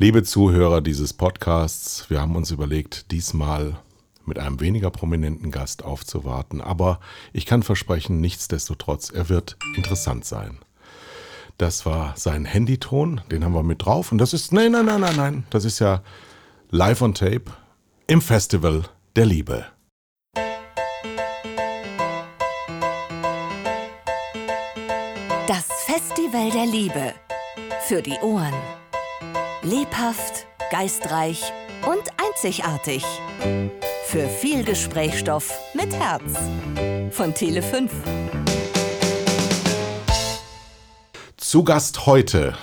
Liebe Zuhörer dieses Podcasts, wir haben uns überlegt, diesmal mit einem weniger prominenten Gast aufzuwarten, aber ich kann versprechen, nichtsdestotrotz, er wird interessant sein. Das war sein Handyton, den haben wir mit drauf und das ist, nein, nein, nein, nein, nein, das ist ja live on tape im Festival der Liebe. Das Festival der Liebe. Für die Ohren. Lebhaft, geistreich und einzigartig. Für viel Gesprächsstoff mit Herz. Von Tele 5. Zu Gast heute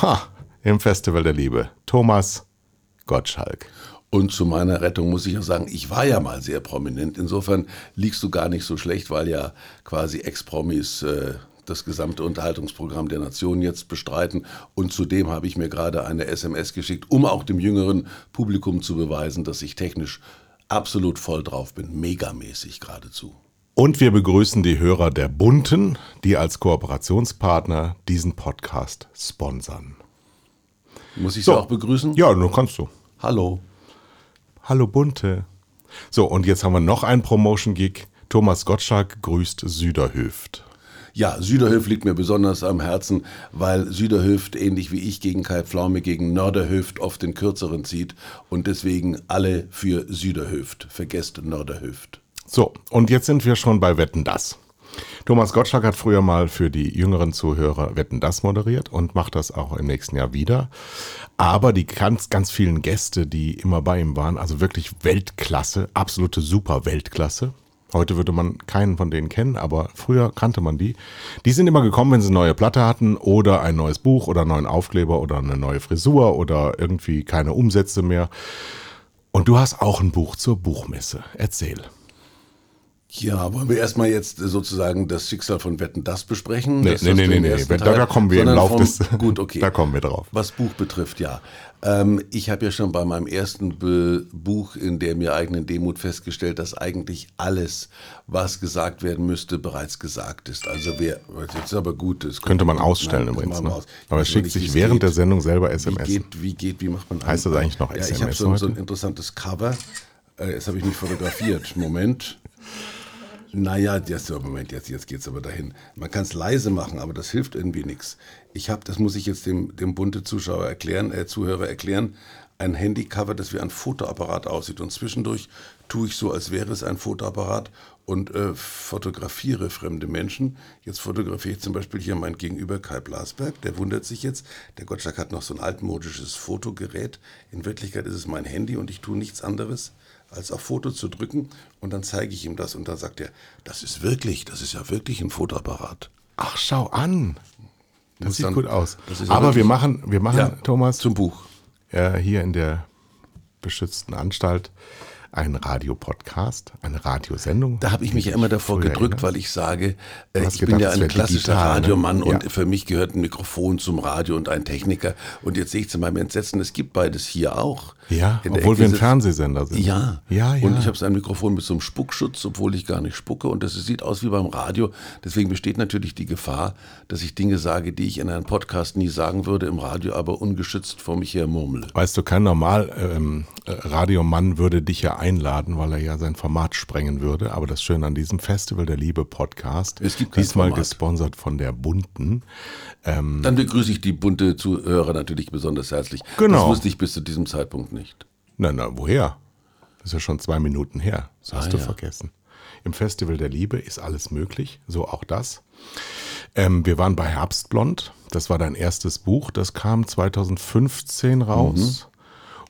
ha, im Festival der Liebe Thomas Gottschalk. Und zu meiner Rettung muss ich ja sagen, ich war ja mal sehr prominent. Insofern liegst du gar nicht so schlecht, weil ja quasi Ex-Promis äh, das gesamte Unterhaltungsprogramm der Nation jetzt bestreiten. Und zudem habe ich mir gerade eine SMS geschickt, um auch dem jüngeren Publikum zu beweisen, dass ich technisch absolut voll drauf bin. Megamäßig geradezu. Und wir begrüßen die Hörer der Bunten, die als Kooperationspartner diesen Podcast sponsern. Muss ich so. Sie auch begrüßen? Ja, nur kannst du. Hallo. Hallo Bunte. So, und jetzt haben wir noch einen Promotion-Gig. Thomas Gottschalk grüßt Süderhöft. Ja, Süderhöft liegt mir besonders am Herzen, weil Süderhöft ähnlich wie ich gegen Kai Pflaume gegen Nörderhöft oft den kürzeren zieht und deswegen alle für Süderhöft. Vergesst Nörderhöft. So, und jetzt sind wir schon bei Wetten das. Thomas Gottschalk hat früher mal für die jüngeren Zuhörer Wetten das moderiert und macht das auch im nächsten Jahr wieder. Aber die ganz, ganz vielen Gäste, die immer bei ihm waren, also wirklich Weltklasse, absolute super Weltklasse, Heute würde man keinen von denen kennen, aber früher kannte man die. Die sind immer gekommen, wenn sie eine neue Platte hatten oder ein neues Buch oder einen neuen Aufkleber oder eine neue Frisur oder irgendwie keine Umsätze mehr. Und du hast auch ein Buch zur Buchmesse. Erzähl. Ja, wollen wir erstmal jetzt sozusagen das Schicksal von Wetten das besprechen? Nee, das nee, nee, nee, nee. Da, da, kommen wir im Laufe des. Gut, okay. Da kommen wir drauf. Was Buch betrifft, ja. Ähm, ich habe ja schon bei meinem ersten Be Buch in der mir eigenen Demut festgestellt, dass eigentlich alles, was gesagt werden müsste, bereits gesagt ist. Also wer, jetzt ist aber gut. Das könnte man ausstellen nein, übrigens. Ne? Aus. Aber es schickt sich während geht, der Sendung selber SMS. Wie geht, wie geht, wie macht man Heißt das eigentlich noch SMS? Ja, ich habe so, so, ein interessantes Cover. Äh, jetzt habe ich mich fotografiert. Moment. Naja, jetzt, Moment, jetzt, jetzt geht es aber dahin. Man kann es leise machen, aber das hilft irgendwie nichts. Ich habe, das muss ich jetzt dem, dem bunte Zuschauer erklären, äh, Zuhörer erklären, ein Handycover, das wie ein Fotoapparat aussieht. Und zwischendurch tue ich so, als wäre es ein Fotoapparat und äh, fotografiere fremde Menschen. Jetzt fotografiere ich zum Beispiel hier mein Gegenüber Kai Blasberg. Der wundert sich jetzt. Der Gottschalk hat noch so ein altmodisches Fotogerät. In Wirklichkeit ist es mein Handy und ich tue nichts anderes als auf Foto zu drücken und dann zeige ich ihm das und dann sagt er, das ist wirklich, das ist ja wirklich ein Fotoapparat. Ach, schau an. Das sieht dann, gut aus. Aber wir machen, wir machen, ja, Thomas, zum Buch. Äh, hier in der beschützten Anstalt ein Radiopodcast, eine Radiosendung. Da habe ich mich ja immer davor gedrückt, weil ich sage, äh, ich gedacht, bin ja ein klassischer digital, ne? Radiomann ne? und ja. für mich gehört ein Mikrofon zum Radio und ein Techniker. Und jetzt sehe ich zu meinem Entsetzen, es gibt beides hier auch. Ja, obwohl wir ein Fernsehsender sind. Ja, ja, ja. Und ich habe ein Mikrofon mit so einem Spuckschutz, obwohl ich gar nicht spucke. Und das sieht aus wie beim Radio. Deswegen besteht natürlich die Gefahr, dass ich Dinge sage, die ich in einem Podcast nie sagen würde, im Radio aber ungeschützt vor mich her murmle. Weißt du, kein normal ähm, äh, Radiomann würde dich ja einladen, weil er ja sein Format sprengen würde. Aber das Schöne an diesem Festival der Liebe Podcast, diesmal Format. gesponsert von der Bunten. Ähm, Dann begrüße ich die bunte Zuhörer natürlich besonders herzlich. Genau. Das wusste ich bis zu diesem Zeitpunkt nicht. Na, na, woher? Das ist ja schon zwei Minuten her. Das hast ah, du ja. vergessen. Im Festival der Liebe ist alles möglich, so auch das. Ähm, wir waren bei Herbstblond. Das war dein erstes Buch. Das kam 2015 raus. Mhm.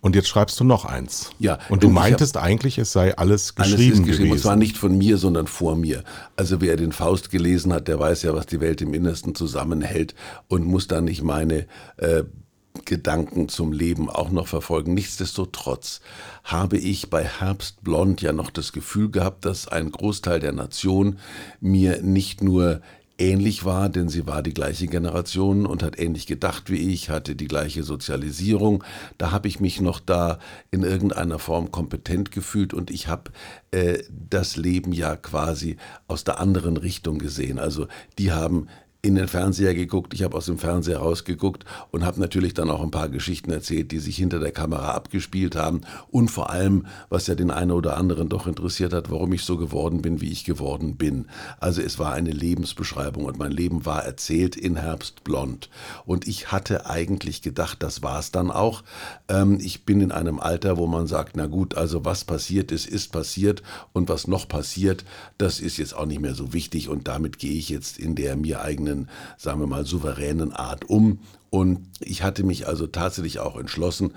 Und jetzt schreibst du noch eins. Ja. Und du meintest eigentlich, es sei alles geschrieben, alles ist geschrieben gewesen. Und zwar nicht von mir, sondern vor mir. Also wer den Faust gelesen hat, der weiß ja, was die Welt im Innersten zusammenhält und muss dann nicht meine äh, Gedanken zum Leben auch noch verfolgen. Nichtsdestotrotz habe ich bei Herbstblond ja noch das Gefühl gehabt, dass ein Großteil der Nation mir nicht nur ähnlich war, denn sie war die gleiche Generation und hat ähnlich gedacht wie ich, hatte die gleiche Sozialisierung. Da habe ich mich noch da in irgendeiner Form kompetent gefühlt und ich habe äh, das Leben ja quasi aus der anderen Richtung gesehen. Also die haben in den Fernseher geguckt, ich habe aus dem Fernseher rausgeguckt und habe natürlich dann auch ein paar Geschichten erzählt, die sich hinter der Kamera abgespielt haben und vor allem, was ja den einen oder anderen doch interessiert hat, warum ich so geworden bin, wie ich geworden bin. Also es war eine Lebensbeschreibung und mein Leben war erzählt in Herbstblond. Und ich hatte eigentlich gedacht, das war es dann auch. Ähm, ich bin in einem Alter, wo man sagt, na gut, also was passiert ist, ist passiert und was noch passiert, das ist jetzt auch nicht mehr so wichtig und damit gehe ich jetzt in der mir eigenen eigenen, sagen wir mal, souveränen Art um. Und ich hatte mich also tatsächlich auch entschlossen,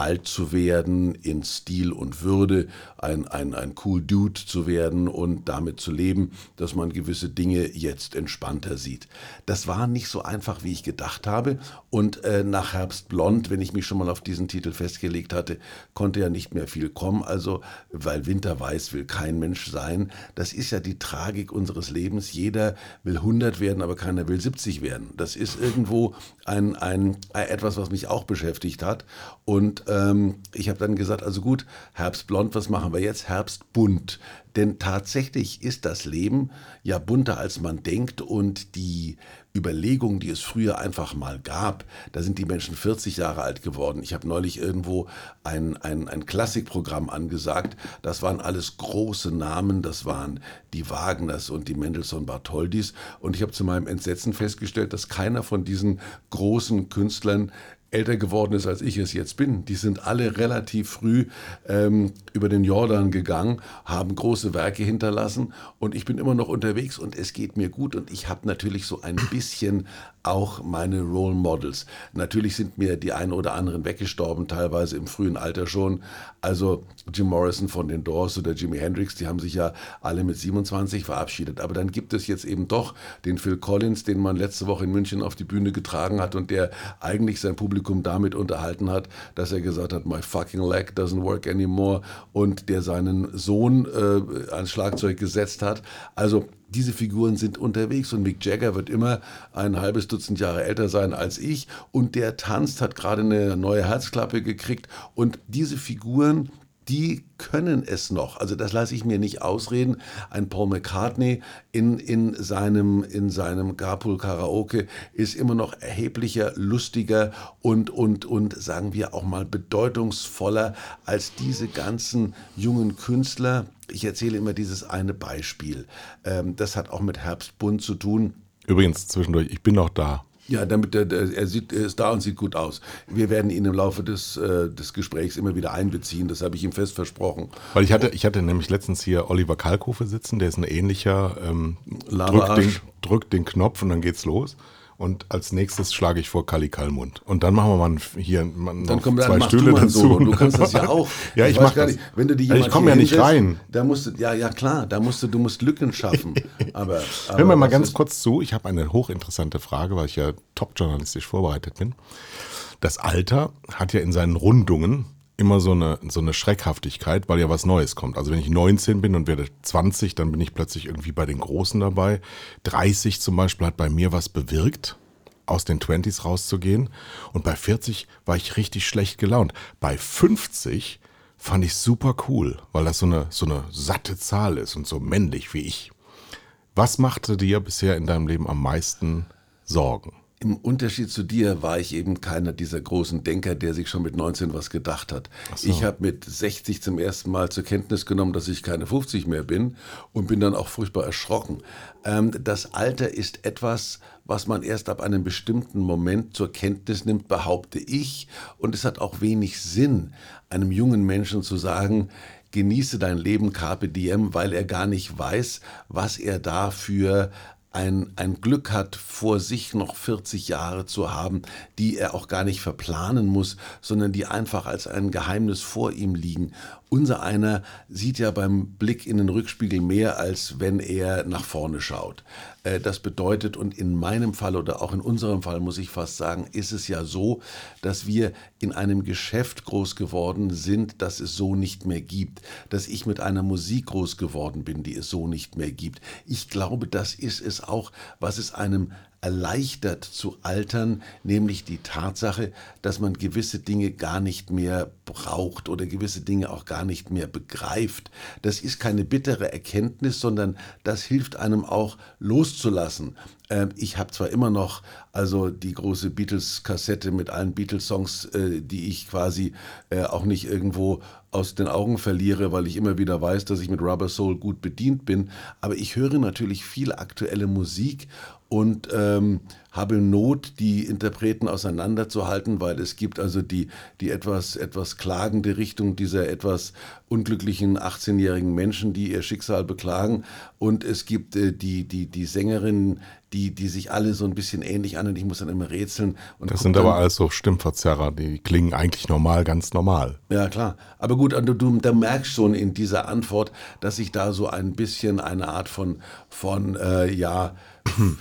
alt zu werden in Stil und Würde, ein, ein, ein cool Dude zu werden und damit zu leben, dass man gewisse Dinge jetzt entspannter sieht. Das war nicht so einfach, wie ich gedacht habe. Und äh, nach Herbstblond, wenn ich mich schon mal auf diesen Titel festgelegt hatte, konnte ja nicht mehr viel kommen. Also, weil Winterweiß will kein Mensch sein. Das ist ja die Tragik unseres Lebens. Jeder will 100 werden, aber keiner will 70 werden. Das ist irgendwo ein, ein, etwas, was mich auch beschäftigt hat. Und ähm, ich habe dann gesagt, also gut, Herbstblond, was machen wir jetzt? Herbstbunt. Denn tatsächlich ist das Leben ja bunter, als man denkt und die Überlegungen, die es früher einfach mal gab, da sind die Menschen 40 Jahre alt geworden. Ich habe neulich irgendwo ein, ein, ein Klassikprogramm angesagt. Das waren alles große Namen, das waren die Wagners und die Mendelssohn Bartholdis. Und ich habe zu meinem Entsetzen festgestellt, dass keiner von diesen großen Künstlern älter geworden ist, als ich es jetzt bin. Die sind alle relativ früh ähm, über den Jordan gegangen, haben große Werke hinterlassen und ich bin immer noch unterwegs und es geht mir gut und ich habe natürlich so ein bisschen auch meine Role Models. Natürlich sind mir die einen oder anderen weggestorben, teilweise im frühen Alter schon. Also Jim Morrison von den Doors oder Jimi Hendrix, die haben sich ja alle mit 27 verabschiedet. Aber dann gibt es jetzt eben doch den Phil Collins, den man letzte Woche in München auf die Bühne getragen hat und der eigentlich sein Publikum damit unterhalten hat, dass er gesagt hat, my fucking leg doesn't work anymore und der seinen Sohn äh, ans Schlagzeug gesetzt hat. Also diese Figuren sind unterwegs und Mick Jagger wird immer ein halbes Dutzend Jahre älter sein als ich. Und der tanzt, hat gerade eine neue Herzklappe gekriegt. Und diese Figuren, die können es noch. Also das lasse ich mir nicht ausreden. Ein Paul McCartney in, in seinem, in seinem Carpool Karaoke ist immer noch erheblicher, lustiger und, und, und sagen wir auch mal bedeutungsvoller als diese ganzen jungen Künstler. Ich erzähle immer dieses eine Beispiel. Ähm, das hat auch mit Herbstbund zu tun. Übrigens zwischendurch, ich bin noch da. Ja, damit er, er, sieht, er ist da und sieht gut aus. Wir werden ihn im Laufe des, äh, des Gesprächs immer wieder einbeziehen. Das habe ich ihm fest versprochen. Weil ich hatte, ich hatte nämlich letztens hier Oliver Kalkofe sitzen, der ist ein ähnlicher, ähm, drückt, den, drückt den Knopf und dann geht's los. Und als nächstes schlage ich vor Kali Kalmund. Und dann machen wir mal hier mal dann komm, zwei dann Stühle du dazu. Du kannst das ja auch. ja, ich, ich mache das. Wenn du die ich komme ja nicht rein. Da musst du, ja, ja klar, da musst du, du musst Lücken schaffen. aber, aber Hör mir mal ganz kurz zu. Ich habe eine hochinteressante Frage, weil ich ja top-journalistisch vorbereitet bin. Das Alter hat ja in seinen Rundungen immer so eine, so eine Schreckhaftigkeit, weil ja was Neues kommt. Also wenn ich 19 bin und werde 20, dann bin ich plötzlich irgendwie bei den Großen dabei. 30 zum Beispiel hat bei mir was bewirkt, aus den 20s rauszugehen. Und bei 40 war ich richtig schlecht gelaunt. Bei 50 fand ich super cool, weil das so eine, so eine satte Zahl ist und so männlich wie ich. Was machte dir bisher in deinem Leben am meisten Sorgen? Im Unterschied zu dir war ich eben keiner dieser großen Denker, der sich schon mit 19 was gedacht hat. So. Ich habe mit 60 zum ersten Mal zur Kenntnis genommen, dass ich keine 50 mehr bin und bin dann auch furchtbar erschrocken. Ähm, das Alter ist etwas, was man erst ab einem bestimmten Moment zur Kenntnis nimmt, behaupte ich. Und es hat auch wenig Sinn, einem jungen Menschen zu sagen, genieße dein Leben Carpe Diem, weil er gar nicht weiß, was er da für ein, ein Glück hat, vor sich noch 40 Jahre zu haben, die er auch gar nicht verplanen muss, sondern die einfach als ein Geheimnis vor ihm liegen. Unser einer sieht ja beim Blick in den Rückspiegel mehr, als wenn er nach vorne schaut. Äh, das bedeutet, und in meinem Fall oder auch in unserem Fall muss ich fast sagen, ist es ja so, dass wir in einem Geschäft groß geworden sind, das es so nicht mehr gibt. Dass ich mit einer Musik groß geworden bin, die es so nicht mehr gibt. Ich glaube, das ist es auch, was es einem erleichtert zu altern, nämlich die Tatsache, dass man gewisse Dinge gar nicht mehr braucht oder gewisse Dinge auch gar nicht mehr begreift. Das ist keine bittere Erkenntnis, sondern das hilft einem auch loszulassen. Ähm, ich habe zwar immer noch also die große Beatles-Kassette mit allen Beatles-Songs, äh, die ich quasi äh, auch nicht irgendwo aus den Augen verliere, weil ich immer wieder weiß, dass ich mit Rubber Soul gut bedient bin. Aber ich höre natürlich viel aktuelle Musik und ähm, habe Not, die Interpreten auseinanderzuhalten, weil es gibt also die, die etwas, etwas klagende Richtung dieser etwas unglücklichen 18-jährigen Menschen, die ihr Schicksal beklagen. Und es gibt äh, die, die, die Sängerinnen, die, die sich alle so ein bisschen ähnlich an und ich muss dann immer rätseln. Das sind aber alles so Stimmverzerrer, die klingen eigentlich normal, ganz normal. Ja, klar. Aber gut, du, du da merkst schon in dieser Antwort, dass sich da so ein bisschen eine Art von, von äh, ja,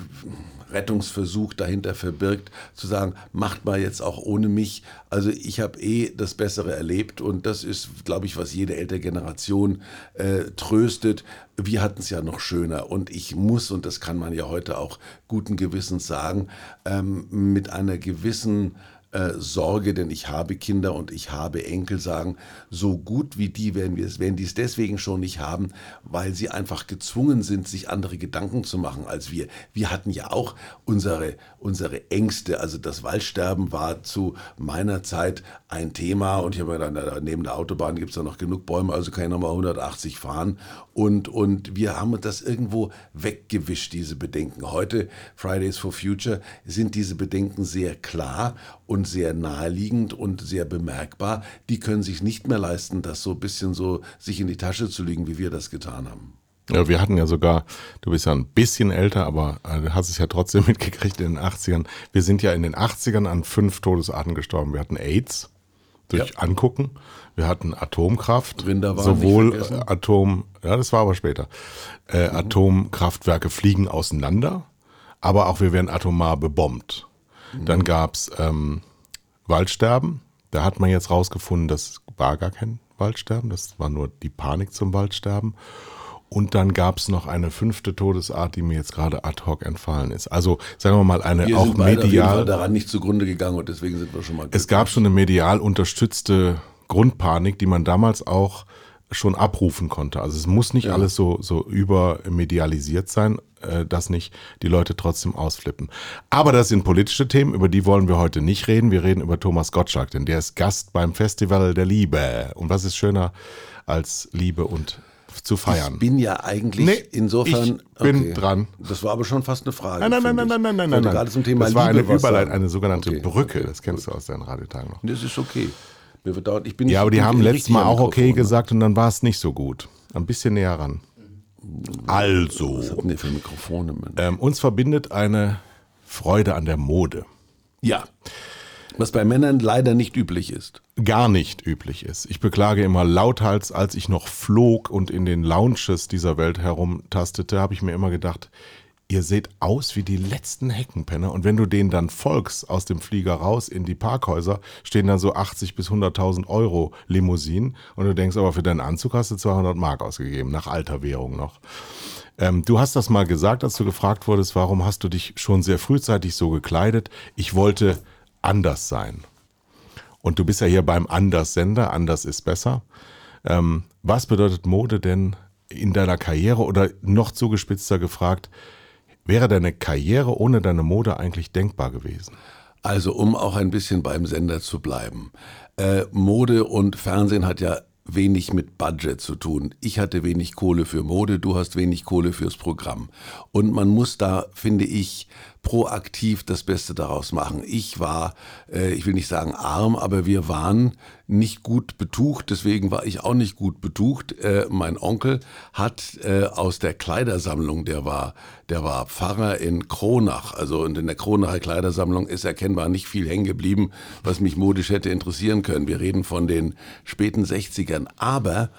Rettungsversuch dahinter verbirgt, zu sagen, macht mal jetzt auch ohne mich. Also ich habe eh das Bessere erlebt und das ist, glaube ich, was jede ältere Generation äh, tröstet. Wir hatten es ja noch schöner und ich muss, und das kann man ja heute auch guten Gewissens sagen, ähm, mit einer gewissen äh, Sorge, denn ich habe Kinder und ich habe Enkel, sagen, so gut wie die werden wir werden die es deswegen schon nicht haben, weil sie einfach gezwungen sind, sich andere Gedanken zu machen als wir. Wir hatten ja auch unsere, unsere Ängste. Also das Waldsterben war zu meiner Zeit ein Thema und ich habe mir dann neben der Autobahn gibt es da noch genug Bäume, also kann ich nochmal 180 fahren. Und, und wir haben das irgendwo weggewischt, diese Bedenken. Heute, Fridays for Future, sind diese Bedenken sehr klar und sehr naheliegend und sehr bemerkbar. Die können sich nicht mehr leisten, das so ein bisschen so sich in die Tasche zu legen, wie wir das getan haben. Ja, wir hatten ja sogar, du bist ja ein bisschen älter, aber äh, du hast es ja trotzdem mitgekriegt in den 80ern. Wir sind ja in den 80ern an fünf Todesarten gestorben. Wir hatten AIDS durch ja. Angucken. Wir hatten Atomkraft, sowohl Atom, ja, das war aber später. Äh, mhm. Atomkraftwerke fliegen auseinander, aber auch wir werden atomar bebombt. Mhm. Dann gab's ähm, Waldsterben. Da hat man jetzt rausgefunden, das war gar kein Waldsterben, das war nur die Panik zum Waldsterben. Und dann gab es noch eine fünfte Todesart, die mir jetzt gerade ad hoc entfallen ist. Also sagen wir mal eine wir auch sind medial. daran nicht zugrunde gegangen und deswegen sind wir schon mal. Es gab schon eine medial unterstützte Grundpanik, die man damals auch schon abrufen konnte. Also es muss nicht ja. alles so, so übermedialisiert sein, äh, dass nicht die Leute trotzdem ausflippen. Aber das sind politische Themen, über die wollen wir heute nicht reden. Wir reden über Thomas Gottschalk, denn der ist Gast beim Festival der Liebe. Und was ist schöner als Liebe und zu feiern. Ich bin ja eigentlich nee, insofern. Ich bin okay. dran. Das war aber schon fast eine Frage. Nein, nein, nein, nein, nein, nein, nein, nein. Gerade zum Thema das war eine Überleitung, eine sogenannte okay. Brücke. Das kennst du aus deinen Radiotagen noch. Das ist okay. Mir wird dauert, ich bin ja, aber die haben letztes Mal auch okay gesagt und dann war es nicht so gut. Ein bisschen näher ran. Also. Was habt ihr für Mikrofone? Ähm, uns verbindet eine Freude an der Mode. Ja. Was bei Männern leider nicht üblich ist. Gar nicht üblich ist. Ich beklage immer lauthals, als ich noch flog und in den Lounges dieser Welt herumtastete, habe ich mir immer gedacht, ihr seht aus wie die letzten Heckenpenner. Und wenn du denen dann folgst aus dem Flieger raus in die Parkhäuser, stehen dann so 80 bis 100.000 Euro Limousinen. Und du denkst aber, für deinen Anzug hast du 200 Mark ausgegeben, nach alter Währung noch. Ähm, du hast das mal gesagt, als du gefragt wurdest, warum hast du dich schon sehr frühzeitig so gekleidet? Ich wollte anders sein. Und du bist ja hier beim Anders-Sender, anders ist besser. Ähm, was bedeutet Mode denn in deiner Karriere oder noch zugespitzter gefragt, Wäre deine Karriere ohne deine Mode eigentlich denkbar gewesen? Also, um auch ein bisschen beim Sender zu bleiben. Äh, Mode und Fernsehen hat ja wenig mit Budget zu tun. Ich hatte wenig Kohle für Mode, du hast wenig Kohle fürs Programm. Und man muss da, finde ich, proaktiv das Beste daraus machen. Ich war, äh, ich will nicht sagen arm, aber wir waren nicht gut betucht, deswegen war ich auch nicht gut betucht. Äh, mein Onkel hat äh, aus der Kleidersammlung, der war, der war Pfarrer in Kronach, also und in der Kronacher Kleidersammlung ist erkennbar nicht viel hängen geblieben, was mich modisch hätte interessieren können. Wir reden von den späten 60ern, aber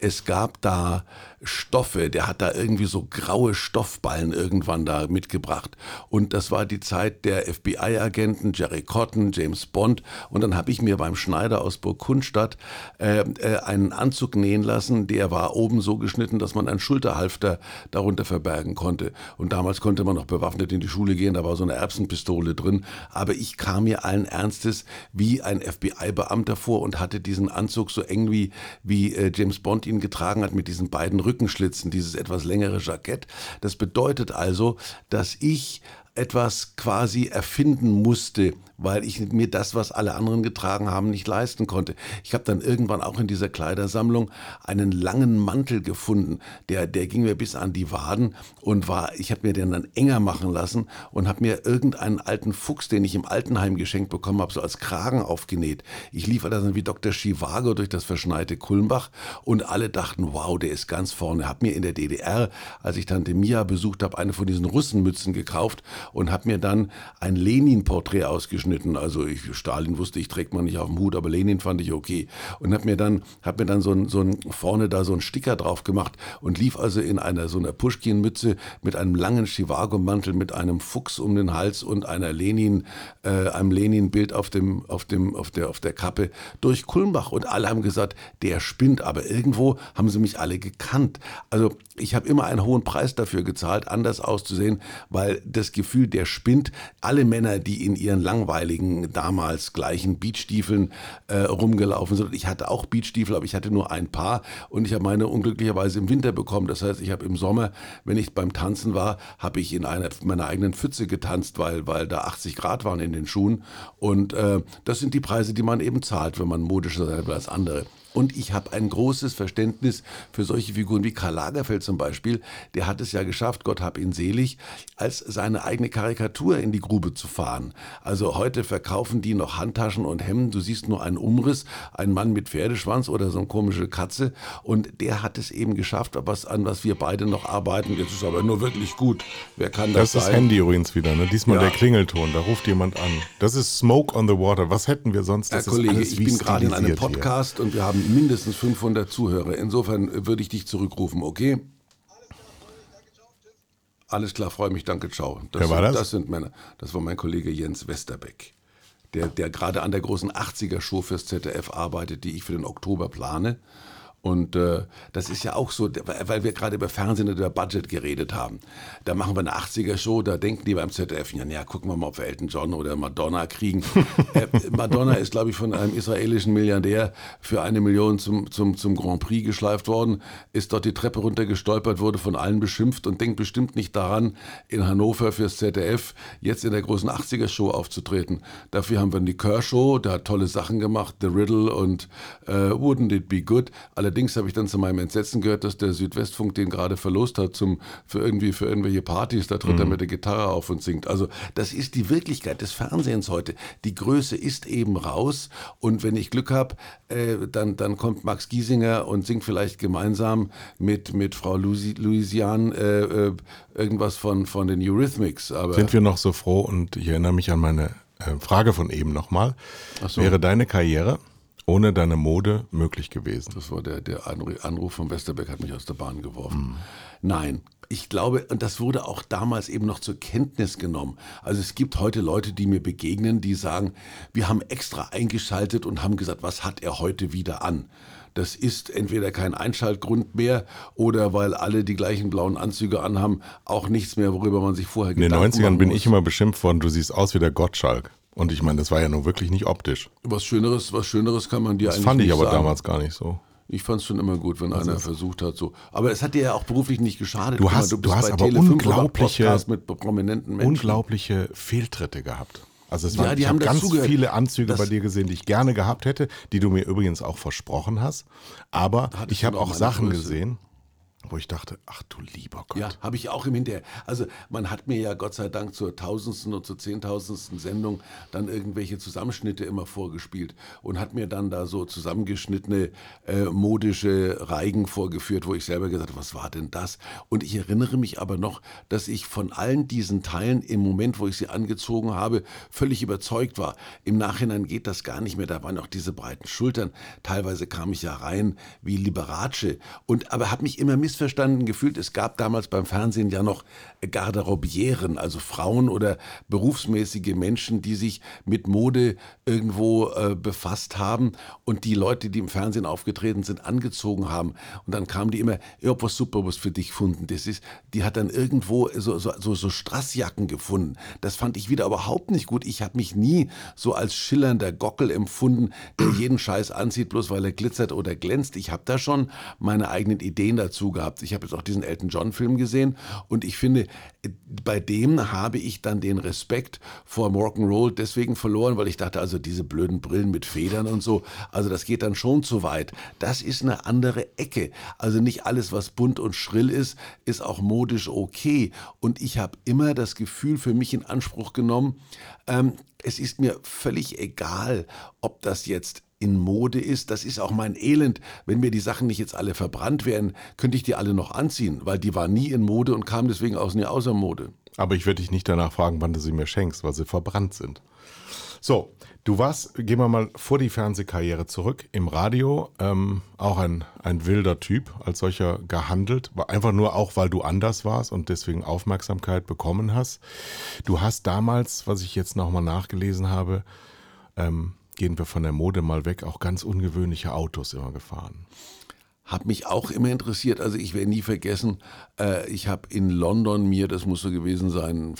es gab da Stoffe, der hat da irgendwie so graue Stoffballen irgendwann da mitgebracht. Und das war die Zeit der FBI-Agenten, Jerry Cotton, James Bond. Und dann habe ich mir beim Schneider aus Burgkundstadt äh, äh, einen Anzug nähen lassen, der war oben so geschnitten, dass man einen Schulterhalfter darunter verbergen konnte. Und damals konnte man noch bewaffnet in die Schule gehen, da war so eine Erbsenpistole drin. Aber ich kam mir allen Ernstes wie ein FBI-Beamter vor und hatte diesen Anzug so eng wie, wie äh, James Bond ihn getragen hat mit diesen beiden Rückenschlitzen, dieses etwas längere Jackett. Das bedeutet also, dass ich etwas quasi erfinden musste, weil ich mir das, was alle anderen getragen haben, nicht leisten konnte. Ich habe dann irgendwann auch in dieser Kleidersammlung einen langen Mantel gefunden, der, der ging mir bis an die Waden und war, ich habe mir den dann enger machen lassen und habe mir irgendeinen alten Fuchs, den ich im Altenheim geschenkt bekommen habe, so als Kragen aufgenäht. Ich lief dann wie Dr. Chivago durch das verschneite Kulmbach und alle dachten, wow, der ist ganz vorne. Hab mir in der DDR, als ich Tante Mia besucht habe, eine von diesen Russenmützen gekauft und habe mir dann ein Lenin-Porträt ausgeschnitten. Also ich, Stalin wusste ich, trägt man nicht auf dem Hut, aber Lenin fand ich okay. Und habe mir dann, hab mir dann so ein, so ein, vorne da so ein Sticker drauf gemacht und lief also in einer so einer Pushkin-Mütze mit einem langen Chivago-Mantel, mit einem Fuchs um den Hals und einer Lenin, äh, einem Lenin-Bild auf dem, auf dem, auf der, auf der Kappe durch Kulmbach. Und alle haben gesagt, der spinnt. Aber irgendwo haben sie mich alle gekannt. Also ich habe immer einen hohen Preis dafür gezahlt, anders auszusehen, weil das Gefühl, der spinnt, alle Männer, die in ihren langweiligen, damals gleichen Beachstiefeln äh, rumgelaufen sind. Ich hatte auch Beachstiefel, aber ich hatte nur ein Paar und ich habe meine unglücklicherweise im Winter bekommen. Das heißt, ich habe im Sommer, wenn ich beim Tanzen war, habe ich in einer meiner eigenen Pfütze getanzt, weil, weil da 80 Grad waren in den Schuhen. Und äh, das sind die Preise, die man eben zahlt, wenn man modischer sein will als andere. Und ich habe ein großes Verständnis für solche Figuren wie Karl Lagerfeld zum Beispiel. Der hat es ja geschafft, Gott hab ihn selig, als seine eigene Karikatur in die Grube zu fahren. Also heute verkaufen die noch Handtaschen und Hemden. Du siehst nur einen Umriss, ein Mann mit Pferdeschwanz oder so eine komische Katze. Und der hat es eben geschafft, was, an was wir beide noch arbeiten. Jetzt ist aber nur wirklich gut. Wer kann das, das sein? Das ist Handy übrigens wieder. Ne? Diesmal ja. der Klingelton. Da ruft jemand an. Das ist Smoke on the Water. Was hätten wir sonst? Das Herr Kollege, ich bin gerade in einem Podcast hier. und wir haben mindestens 500 Zuhörer. Insofern würde ich dich zurückrufen, okay? Alles klar, freue mich, danke, ciao. Das Wer war das? Das sind Männer. Das war mein Kollege Jens Westerbeck, der, der gerade an der großen 80er-Show fürs ZDF arbeitet, die ich für den Oktober plane. Und äh, das ist ja auch so, weil wir gerade über Fernsehen und über Budget geredet haben. Da machen wir eine 80er-Show, da denken die beim ZDF, ja, ja, gucken wir mal, ob wir Elton John oder Madonna kriegen. äh, Madonna ist, glaube ich, von einem israelischen Milliardär für eine Million zum, zum, zum Grand Prix geschleift worden, ist dort die Treppe runtergestolpert, wurde von allen beschimpft und denkt bestimmt nicht daran, in Hannover fürs ZDF jetzt in der großen 80er-Show aufzutreten. Dafür haben wir die Kershow, der hat tolle Sachen gemacht, The Riddle und äh, Wouldn't It Be Good. Alle Allerdings habe ich dann zu meinem Entsetzen gehört, dass der Südwestfunk den gerade verlost hat zum, für irgendwie für irgendwelche Partys. Da tritt mhm. er mit der Gitarre auf und singt. Also das ist die Wirklichkeit des Fernsehens heute. Die Größe ist eben raus. Und wenn ich Glück habe, äh, dann, dann kommt Max Giesinger und singt vielleicht gemeinsam mit, mit Frau Louisiane äh, äh, irgendwas von, von den Eurythmics. Aber Sind wir noch so froh und ich erinnere mich an meine äh, Frage von eben nochmal. So. Wäre deine Karriere ohne deine Mode möglich gewesen. Das war der, der Anruf von Westerbeck, hat mich aus der Bahn geworfen. Mhm. Nein, ich glaube, und das wurde auch damals eben noch zur Kenntnis genommen. Also es gibt heute Leute, die mir begegnen, die sagen, wir haben extra eingeschaltet und haben gesagt, was hat er heute wieder an? Das ist entweder kein Einschaltgrund mehr oder weil alle die gleichen blauen Anzüge anhaben, auch nichts mehr, worüber man sich vorher In den 90ern bin ich immer beschimpft worden, du siehst aus wie der Gottschalk. Und ich meine, das war ja nun wirklich nicht optisch. Was Schöneres, was Schöneres kann man dir das eigentlich fand ich aber sagen. damals gar nicht so. Ich fand es schon immer gut, wenn das einer versucht hat so. Aber es hat dir ja auch beruflich nicht geschadet. Du hast, du, du hast aber unglaubliche, mit prominenten Menschen. unglaubliche Fehltritte gehabt. Also es ja, war, ich habe ganz zugehört. viele Anzüge bei dir gesehen, die ich gerne gehabt hätte, die du mir übrigens auch versprochen hast. Aber ich habe auch Sachen Größe. gesehen wo ich dachte, ach du lieber Gott. Ja, habe ich auch im Hinterher. Also man hat mir ja Gott sei Dank zur tausendsten und zur zehntausendsten Sendung dann irgendwelche Zusammenschnitte immer vorgespielt und hat mir dann da so zusammengeschnittene äh, modische Reigen vorgeführt, wo ich selber gesagt habe, was war denn das? Und ich erinnere mich aber noch, dass ich von allen diesen Teilen im Moment, wo ich sie angezogen habe, völlig überzeugt war. Im Nachhinein geht das gar nicht mehr. Da waren auch diese breiten Schultern. Teilweise kam ich ja rein wie Liberace und aber habe mich immer miss missverstanden gefühlt. Es gab damals beim Fernsehen ja noch Garderobieren, also Frauen oder berufsmäßige Menschen, die sich mit Mode irgendwo äh, befasst haben und die Leute, die im Fernsehen aufgetreten sind, angezogen haben. Und dann kamen die immer, ich hab was super was für dich gefunden. Das ist, die hat dann irgendwo so, so, so, so Strassjacken gefunden. Das fand ich wieder überhaupt nicht gut. Ich habe mich nie so als schillernder Gockel empfunden, der jeden Scheiß anzieht, bloß weil er glitzert oder glänzt. Ich habe da schon meine eigenen Ideen dazu gehabt gehabt. Ich habe jetzt auch diesen Elton John Film gesehen und ich finde, bei dem habe ich dann den Respekt vor Rock'n'Roll deswegen verloren, weil ich dachte, also diese blöden Brillen mit Federn und so, also das geht dann schon zu weit. Das ist eine andere Ecke. Also nicht alles, was bunt und schrill ist, ist auch modisch okay. Und ich habe immer das Gefühl für mich in Anspruch genommen, ähm, es ist mir völlig egal, ob das jetzt in Mode ist, das ist auch mein Elend. Wenn mir die Sachen nicht jetzt alle verbrannt wären, könnte ich die alle noch anziehen, weil die waren nie in Mode und kamen deswegen aus nie außer Mode. Aber ich werde dich nicht danach fragen, wann du sie mir schenkst, weil sie verbrannt sind. So, du warst, gehen wir mal vor die Fernsehkarriere zurück, im Radio, ähm, auch ein, ein wilder Typ, als solcher gehandelt, einfach nur auch, weil du anders warst und deswegen Aufmerksamkeit bekommen hast. Du hast damals, was ich jetzt nochmal nachgelesen habe, ähm, gehen wir von der Mode mal weg, auch ganz ungewöhnliche Autos immer gefahren. Hat mich auch immer interessiert. Also ich werde nie vergessen, äh, ich habe in London mir, das muss so gewesen sein,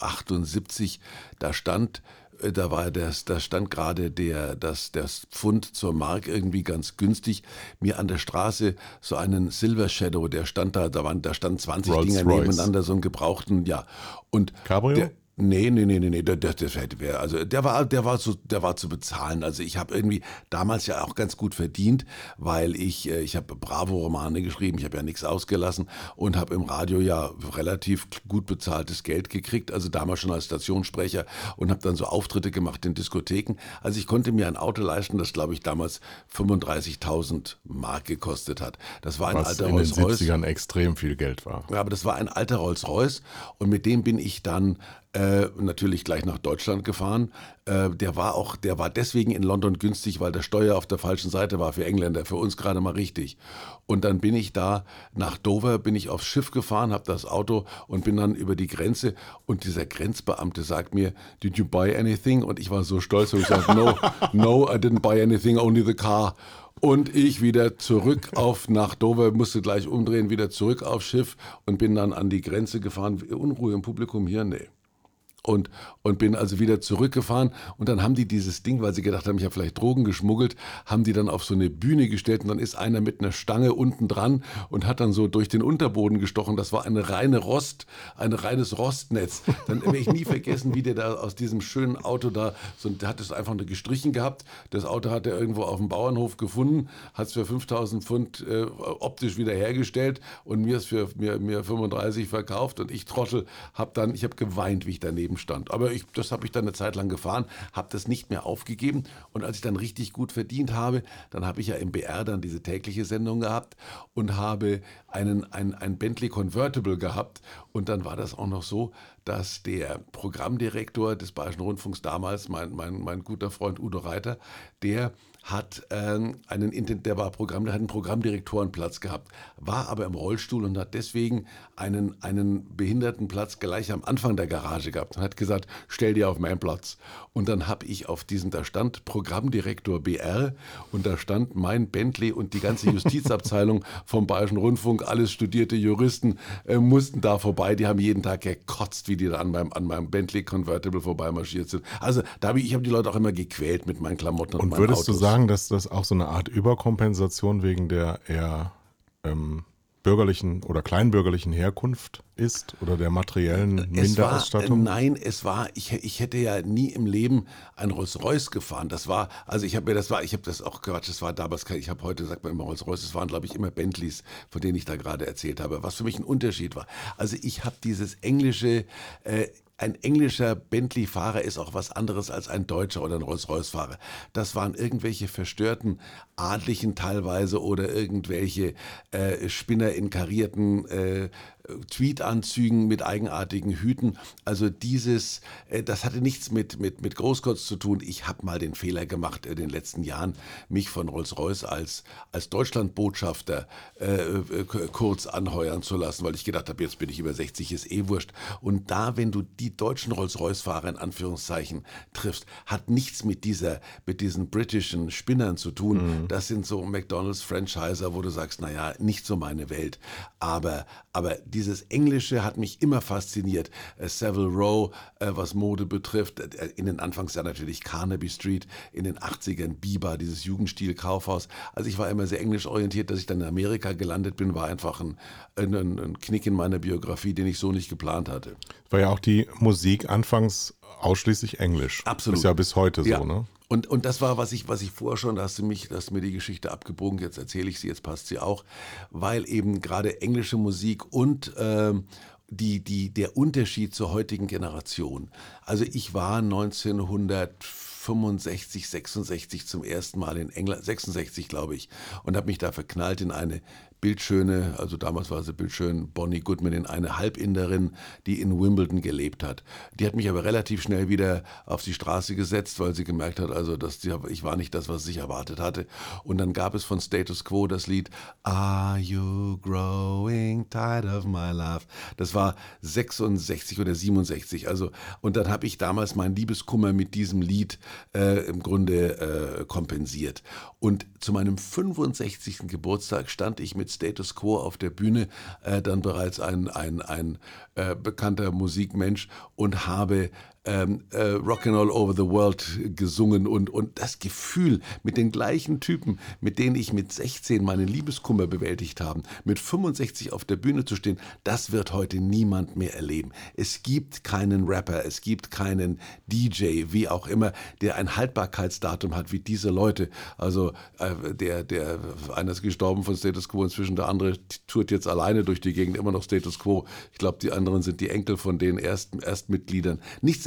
78, da stand äh, da war das, da stand gerade der, das, das Pfund zur Mark irgendwie ganz günstig. Mir an der Straße so einen Silver Shadow, der stand da, da waren, da standen 20 Rolls Dinger Royce. nebeneinander, so einen gebrauchten, ja. Und Cabrio? Der, Nee, nee, nee, nee, nee, das, das hätte wäre, also der war, der war zu, der war zu bezahlen. Also ich habe irgendwie damals ja auch ganz gut verdient, weil ich, äh, ich habe Bravo-Romane geschrieben, ich habe ja nichts ausgelassen und habe im Radio ja relativ gut bezahltes Geld gekriegt, also damals schon als Stationssprecher und habe dann so Auftritte gemacht in Diskotheken. Also ich konnte mir ein Auto leisten, das glaube ich damals 35.000 Mark gekostet hat. Das war ein Was alter in den Rolls-Royce. 70ern extrem viel Geld war. Ja, aber das war ein alter Rolls-Royce und mit dem bin ich dann äh, natürlich gleich nach Deutschland gefahren. Äh, der war auch, der war deswegen in London günstig, weil der Steuer auf der falschen Seite war für Engländer, für uns gerade mal richtig. Und dann bin ich da nach Dover, bin ich aufs Schiff gefahren, habe das Auto und bin dann über die Grenze und dieser Grenzbeamte sagt mir, did you buy anything? Und ich war so stolz und ich sagte, no, no, I didn't buy anything, only the car. Und ich wieder zurück auf nach Dover, musste gleich umdrehen, wieder zurück aufs Schiff und bin dann an die Grenze gefahren. Unruhe im Publikum hier? Nee. Und, und bin also wieder zurückgefahren. Und dann haben die dieses Ding, weil sie gedacht haben, ich habe vielleicht Drogen geschmuggelt, haben die dann auf so eine Bühne gestellt. Und dann ist einer mit einer Stange unten dran und hat dann so durch den Unterboden gestochen. Das war eine reine Rost, ein reines Rostnetz. Dann werde ich nie vergessen, wie der da aus diesem schönen Auto da, so, der hat es einfach nur gestrichen gehabt. Das Auto hat er irgendwo auf dem Bauernhof gefunden, hat es für 5000 Pfund äh, optisch wieder hergestellt und mir ist für mir, mir 35 verkauft. Und ich Trottel habe dann, ich habe geweint, wie ich daneben stand. Aber ich, das habe ich dann eine Zeit lang gefahren, habe das nicht mehr aufgegeben. Und als ich dann richtig gut verdient habe, dann habe ich ja im BR dann diese tägliche Sendung gehabt und habe einen, ein, ein Bentley Convertible gehabt. Und dann war das auch noch so, dass der Programmdirektor des Bayerischen Rundfunks damals, mein, mein, mein guter Freund Udo Reiter, der hat ähm, einen, der war Programm, der hat einen Programmdirektorenplatz gehabt, war aber im Rollstuhl und hat deswegen einen, einen Behindertenplatz gleich am Anfang der Garage gehabt und hat gesagt, stell dir auf meinen Platz. Und dann habe ich auf diesen, da stand Programmdirektor BR und da stand mein Bentley und die ganze Justizabteilung vom Bayerischen Rundfunk, alles studierte Juristen, äh, mussten da vorbei. Die haben jeden Tag gekotzt, wie die da an meinem, an meinem Bentley Convertible vorbeimarschiert sind. Also da habe ich, ich habe die Leute auch immer gequält mit meinen Klamotten und, Und meinen würdest Autos. du sagen, dass das auch so eine Art Überkompensation wegen der eher ähm, bürgerlichen oder kleinbürgerlichen Herkunft ist oder der materiellen Es war, Minderausstattung? nein, es war, ich, ich hätte ja nie im Leben ein Rolls-Royce gefahren. Das war, also ich habe mir, das war, ich habe das auch Quatsch, das war damals, kein- ich habe heute, sagt man immer Rolls-Royce, das waren glaube ich immer Bentleys, von denen ich da gerade erzählt habe, was für mich ein Unterschied war. Also ich habe dieses englische, äh, ein englischer Bentley-Fahrer ist auch was anderes als ein deutscher oder ein Rolls-Royce-Fahrer. Das waren irgendwelche verstörten Adlichen teilweise oder irgendwelche äh, Spinner in karierten äh, Tweedanzügen mit eigenartigen Hüten. Also dieses, äh, das hatte nichts mit, mit, mit Großkotz zu tun. Ich habe mal den Fehler gemacht in den letzten Jahren, mich von Rolls-Royce als, als Deutschlandbotschafter äh, äh, kurz anheuern zu lassen, weil ich gedacht habe, jetzt bin ich über 60, ist eh wurscht. Und da, wenn du die deutschen Rolls-Royce-Fahrer in Anführungszeichen triffst, hat nichts mit dieser, mit diesen britischen Spinnern zu tun. Das sind so McDonalds-Franchiser, wo du sagst, naja, nicht so meine Welt. Aber, aber dieses Englische hat mich immer fasziniert. Äh, Savile Row, äh, was Mode betrifft, äh, in den Anfangsjahren natürlich Carnaby Street, in den 80ern Biber, dieses Jugendstil-Kaufhaus. Also ich war immer sehr englisch orientiert, dass ich dann in Amerika gelandet bin, war einfach ein, ein, ein Knick in meiner Biografie, den ich so nicht geplant hatte. War ja auch die Musik anfangs ausschließlich Englisch. Absolut. Ist ja bis heute Ja. so, ne? Und, und das war, was ich, was ich vorher schon, da hast du mich, hast mir die Geschichte abgebogen, jetzt erzähle ich sie, jetzt passt sie auch, weil eben gerade englische Musik und ähm, die, die, der Unterschied zur heutigen Generation. Also ich war 1965, 66 zum ersten Mal in England, 66 glaube ich, und habe mich da verknallt in eine bildschöne, also damals war sie bildschön, Bonnie Goodman, in eine Halbinderin, die in Wimbledon gelebt hat. Die hat mich aber relativ schnell wieder auf die Straße gesetzt, weil sie gemerkt hat, also dass die, ich war nicht das, was sich erwartet hatte. Und dann gab es von Status Quo das Lied Are You Growing Tired of My Love? Das war 66 oder 67. Also und dann habe ich damals meinen Liebeskummer mit diesem Lied äh, im Grunde äh, kompensiert. Und zu meinem 65. Geburtstag stand ich mit Status Quo auf der Bühne, äh, dann bereits ein, ein, ein äh, bekannter Musikmensch und habe ähm, äh, Rockin' All Over the World gesungen und, und das Gefühl mit den gleichen Typen, mit denen ich mit 16 meinen Liebeskummer bewältigt habe, mit 65 auf der Bühne zu stehen, das wird heute niemand mehr erleben. Es gibt keinen Rapper, es gibt keinen DJ, wie auch immer, der ein Haltbarkeitsdatum hat wie diese Leute. Also äh, der, der, einer ist gestorben von Status Quo, inzwischen der andere tourt jetzt alleine durch die Gegend, immer noch Status Quo. Ich glaube, die anderen sind die Enkel von den ersten Erstmitgliedern.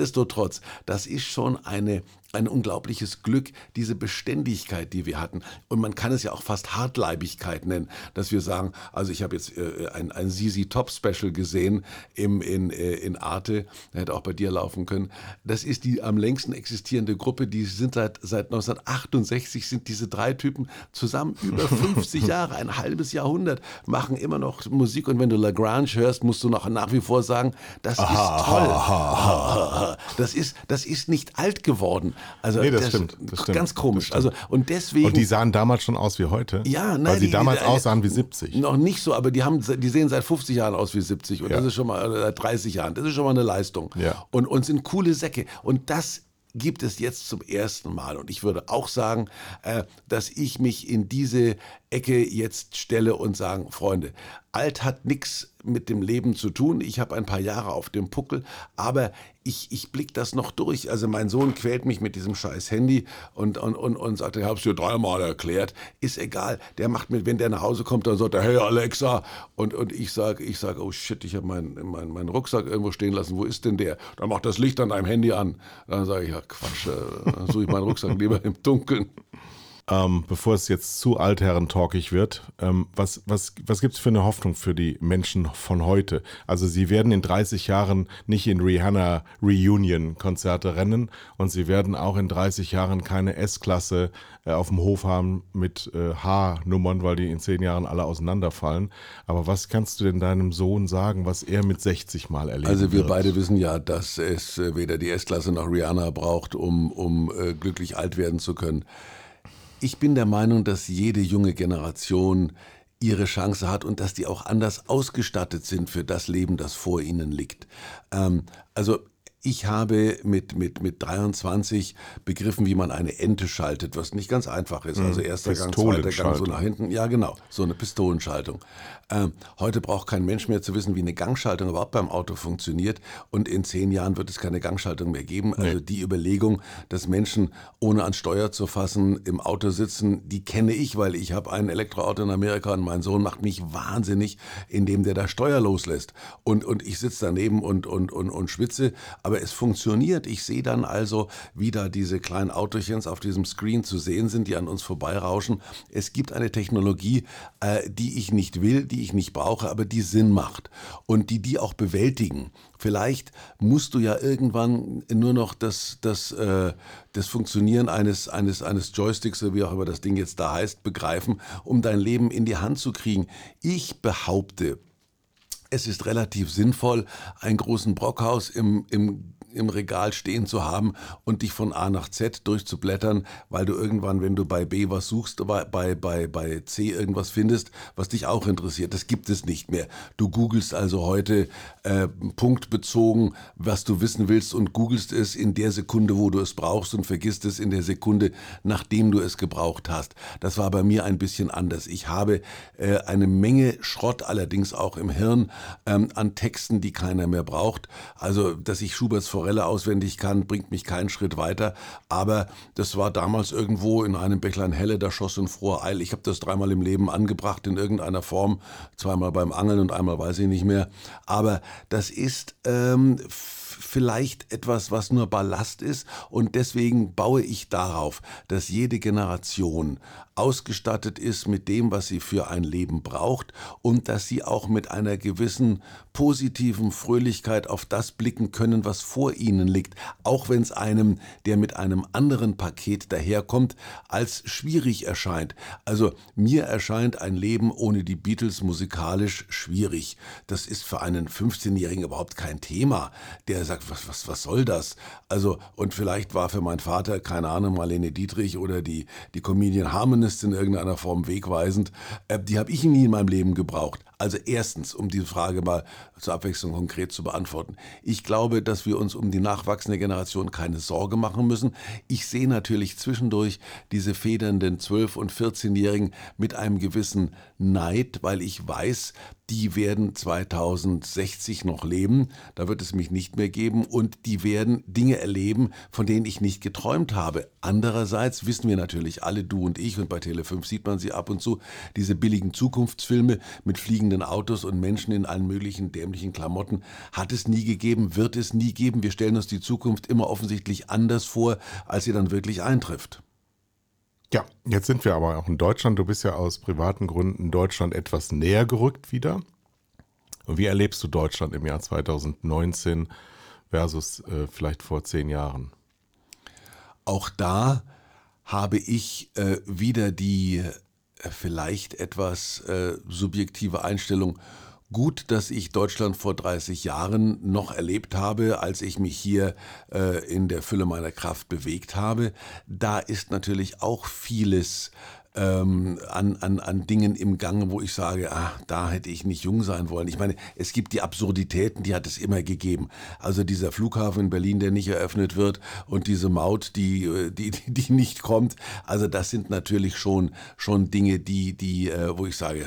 Nichtsdestotrotz, das ist schon eine ein unglaubliches Glück, diese Beständigkeit, die wir hatten. Und man kann es ja auch fast Hartleibigkeit nennen, dass wir sagen, also ich habe jetzt äh, ein, ein ZZ Top Special gesehen im, in, äh, in Arte, der hätte auch bei dir laufen können. Das ist die am längsten existierende Gruppe, die sind seit, seit 1968 sind diese drei Typen zusammen über 50 Jahre, ein halbes Jahrhundert, machen immer noch Musik und wenn du Lagrange hörst, musst du noch nach wie vor sagen, das ist toll. Das ist, das ist nicht alt geworden. Also Nee, das stimmt, das stimmt, Ganz komisch. das stimmt. Also und deswegen Und die sahen damals schon aus wie heute? ja, nein, Weil sie die- damals die- aussahen wie 70. Noch nicht so, aber die haben, die sehen seit 50 Jahren aus wie 70 und Ja. das ist schon mal oder seit 30 Jahren. Das ist schon mal eine Leistung. Ja. Und und sind coole Säcke und das gibt es jetzt zum ersten Mal. Und ich würde auch sagen, äh, dass ich mich in diese Ecke jetzt stelle und sagen, Freunde, alt hat nichts mit dem Leben zu tun. Ich habe ein paar Jahre auf dem Puckel, aber ich, ich blick das noch durch. Also mein Sohn quält mich mit diesem scheiß Handy und, und, und, und sagt, ich habe es dir dreimal erklärt. Ist egal. Der macht mit, wenn der nach Hause kommt, dann sagt er, hey Alexa. Und, und ich sage, ich sag, oh shit, ich habe meinen mein, meinen Rucksack irgendwo stehen lassen. Wo ist denn der? Dann macht das Licht an deinem Handy an. Dann sage ich, ja Quatsch, äh, suche ich meinen Rucksack lieber im Dunkeln. Ähm, bevor es jetzt zu altherrentalkig wird, ähm, was, was, was gibt es für eine Hoffnung für die Menschen von heute? Also sie werden in 30 Jahren nicht in Rihanna Reunion-Konzerte rennen und sie werden auch in 30 Jahren keine S-Klasse äh, auf dem Hof haben mit äh, H-Nummern, weil die in 10 Jahren alle auseinanderfallen. Aber was kannst du denn deinem Sohn sagen, was er mit 60 mal erlebt? Also wir wird? beide wissen ja, dass es äh, weder die S-Klasse noch Rihanna braucht, um, um äh, glücklich alt werden zu können. Ich bin der Meinung, dass jede junge Generation ihre Chance hat und dass die auch anders ausgestattet sind für das Leben, das vor ihnen liegt. Ähm, also ich habe mit, mit, mit 23 begriffen, wie man eine Ente schaltet, was nicht ganz einfach ist. Also erster Gang, zweiter Gang, so nach hinten. Ja, genau, so eine Pistolenschaltung. Ähm, heute braucht kein Mensch mehr zu wissen, wie eine Gangschaltung überhaupt beim Auto funktioniert. Und in zehn Jahren wird es keine Gangschaltung mehr geben. Also die Überlegung, dass Menschen ohne an Steuer zu fassen im Auto sitzen, die kenne ich, weil ich habe ein Elektroauto in Amerika und mein Sohn macht mich wahnsinnig, indem der da Steuer loslässt. Und, und ich sitze daneben und, und, und, und schwitze. Aber es funktioniert. Ich sehe dann also, wie da diese kleinen Autochens auf diesem Screen zu sehen sind, die an uns vorbeirauschen. Es gibt eine Technologie, äh, die ich nicht will, die ich nicht brauche, aber die Sinn macht und die die auch bewältigen. Vielleicht musst du ja irgendwann nur noch das, das, äh, das Funktionieren eines, eines, eines Joysticks, oder wie auch immer das Ding jetzt da heißt, begreifen, um dein Leben in die Hand zu kriegen. Ich behaupte, es ist relativ sinnvoll, einen großen Brockhaus im, im im Regal stehen zu haben und dich von A nach Z durchzublättern, weil du irgendwann, wenn du bei B was suchst, bei, bei, bei, bei C irgendwas findest, was dich auch interessiert. Das gibt es nicht mehr. Du googelst also heute äh, punktbezogen, was du wissen willst und googelst es in der Sekunde, wo du es brauchst und vergisst es in der Sekunde, nachdem du es gebraucht hast. Das war bei mir ein bisschen anders. Ich habe äh, eine Menge Schrott allerdings auch im Hirn ähm, an Texten, die keiner mehr braucht. Also, dass ich Schuberts Forelle auswendig kann, bringt mich keinen Schritt weiter. Aber das war damals irgendwo in einem Bächlein Helle, da schoss in froher Eil. Ich habe das dreimal im Leben angebracht in irgendeiner Form. Zweimal beim Angeln und einmal weiß ich nicht mehr. Aber das ist ähm, vielleicht etwas, was nur Ballast ist und deswegen baue ich darauf, dass jede Generation ausgestattet ist mit dem, was sie für ein Leben braucht und dass sie auch mit einer gewissen positiven Fröhlichkeit auf das blicken können, was vor ihnen liegt, auch wenn es einem, der mit einem anderen Paket daherkommt, als schwierig erscheint. Also mir erscheint ein Leben ohne die Beatles musikalisch schwierig. Das ist für einen 15-Jährigen überhaupt kein Thema. Der sagt, was, was, was soll das? Also, und vielleicht war für meinen Vater, keine Ahnung, Marlene Dietrich oder die, die Comedian Harmonist in irgendeiner Form wegweisend. Äh, die habe ich nie in meinem Leben gebraucht. Also erstens, um diese Frage mal zur Abwechslung konkret zu beantworten. Ich glaube, dass wir uns um die nachwachsende Generation keine Sorge machen müssen. Ich sehe natürlich zwischendurch diese federnden 12- und 14-Jährigen mit einem gewissen Neid, weil ich weiß, die werden 2060 noch leben, da wird es mich nicht mehr geben und die werden Dinge erleben, von denen ich nicht geträumt habe. Andererseits wissen wir natürlich alle, du und ich, und bei Tele5 sieht man sie ab und zu, diese billigen Zukunftsfilme mit fliegenden Autos und Menschen in allen möglichen dämlichen Klamotten hat es nie gegeben, wird es nie geben. Wir stellen uns die Zukunft immer offensichtlich anders vor, als sie dann wirklich eintrifft. Ja, jetzt sind wir aber auch in Deutschland. Du bist ja aus privaten Gründen Deutschland etwas näher gerückt wieder. Und wie erlebst du Deutschland im Jahr 2019 versus äh, vielleicht vor zehn Jahren? Auch da habe ich äh, wieder die vielleicht etwas äh, subjektive Einstellung, Gut, dass ich Deutschland vor 30 Jahren noch erlebt habe, als ich mich hier äh, in der Fülle meiner Kraft bewegt habe. Da ist natürlich auch vieles ähm, an, an, an Dingen im Gange, wo ich sage, ah, da hätte ich nicht jung sein wollen. Ich meine, es gibt die Absurditäten, die hat es immer gegeben. Also dieser Flughafen in Berlin, der nicht eröffnet wird und diese Maut, die, äh, die, die nicht kommt. Also das sind natürlich schon, schon Dinge, die, die, äh, wo ich sage,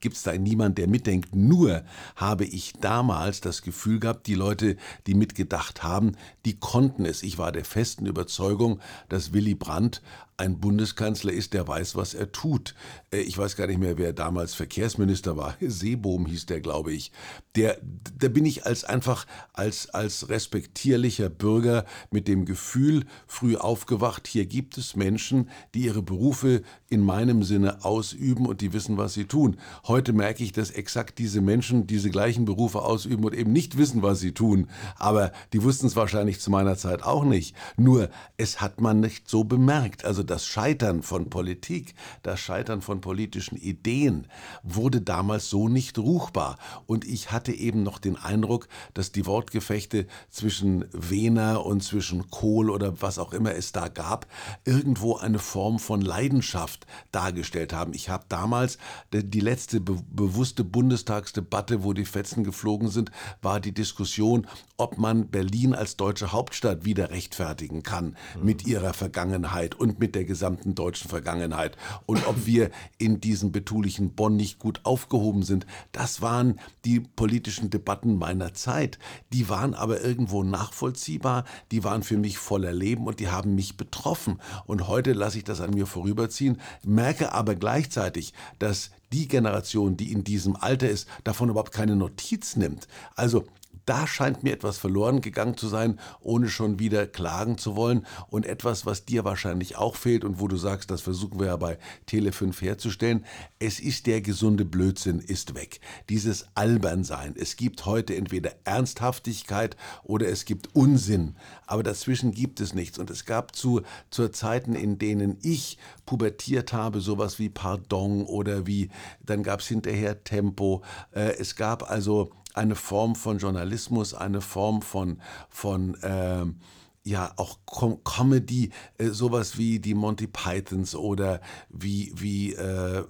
gibt es da niemand, der mitdenkt. Nur habe ich damals das Gefühl gehabt, die Leute, die mitgedacht haben, die konnten es. Ich war der festen Überzeugung, dass Willy Brandt ein Bundeskanzler ist, der weiß, was er tut. Äh, ich weiß gar nicht mehr, wer damals Verkehrsminister war. Seebohm hieß der, glaube ich. Der, da bin ich als einfach als, als respektierlicher Bürger mit dem Gefühl früh aufgewacht. Hier gibt es Menschen, die ihre Berufe in meinem Sinne ausüben und die wissen, was sie tun. Heute merke ich, dass exakt diese Menschen diese gleichen Berufe ausüben und eben nicht wissen, was sie tun. Aber die wussten es wahrscheinlich zu meiner Zeit auch nicht. Nur, es hat man nicht so bemerkt. Also das Scheitern von Politik, das Scheitern von politischen Ideen wurde damals so nicht ruchbar. Und ich hatte eben noch den Eindruck, dass die Wortgefechte zwischen Wehner und zwischen Kohl oder was auch immer es da gab, irgendwo eine Form von Leidenschaft dargestellt haben. Ich habe damals die letzte be bewusste Bundestagsdebatte, wo die Fetzen geflogen sind, war die Diskussion, ob man Berlin als deutsche Hauptstadt wieder rechtfertigen kann mhm. mit ihrer Vergangenheit und mit der der gesamten deutschen Vergangenheit. Und ob wir in diesem betulichen Bonn nicht gut aufgehoben sind, das waren die politischen Debatten meiner Zeit. Die waren aber irgendwo nachvollziehbar, die waren für mich voller Leben und die haben mich betroffen. Und heute lasse ich das an mir vorüberziehen, merke aber gleichzeitig, dass die Generation, die in diesem Alter ist, davon überhaupt keine Notiz nimmt. Also da scheint mir etwas verloren gegangen zu sein, ohne schon wieder klagen zu wollen. Und etwas, was dir wahrscheinlich auch fehlt und wo du sagst, das versuchen wir ja bei Tele5 herzustellen. Es ist der gesunde Blödsinn ist weg. Dieses Albernsein. Es gibt heute entweder Ernsthaftigkeit oder es gibt Unsinn. Aber dazwischen gibt es nichts. Und es gab zu, zu Zeiten, in denen ich pubertiert habe, sowas wie Pardon oder wie, dann gab es hinterher Tempo. Äh, es gab also eine Form von Journalismus, eine Form von, von ähm, ja auch Com Comedy, äh, sowas wie die Monty Pythons oder wie, wie äh,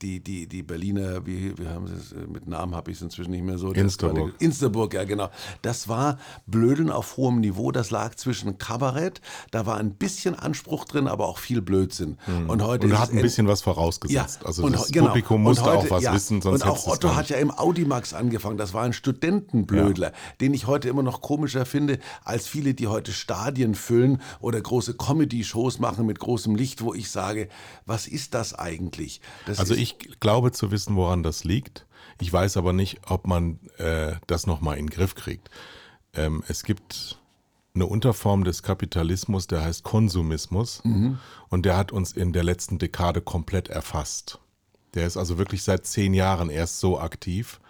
die, die, die Berliner, wie, wie haben sie es, äh, mit Namen habe ich es inzwischen nicht mehr so. Insterburg. Insterburg, ja genau. Das war Blödeln auf hohem Niveau, das lag zwischen Kabarett, da war ein bisschen Anspruch drin, aber auch viel Blödsinn. Mhm. Und heute und hat ein bisschen was vorausgesetzt. Ja, also und, das genau. Publikum musste heute, auch was ja, wissen, sonst Und auch Otto hat ja im Audimax angefangen, das war ein Studentenblödler, ja. den ich heute immer noch komischer finde, als viele, die heute Stadien füllen oder große Comedy-Shows machen mit großem Licht, wo ich sage, was ist das eigentlich? Das also ich glaube zu wissen, woran das liegt. Ich weiß aber nicht, ob man äh, das nochmal in den Griff kriegt. Ähm, es gibt eine Unterform des Kapitalismus, der heißt Konsumismus mhm. und der hat uns in der letzten Dekade komplett erfasst. Der ist also wirklich seit zehn Jahren erst so aktiv.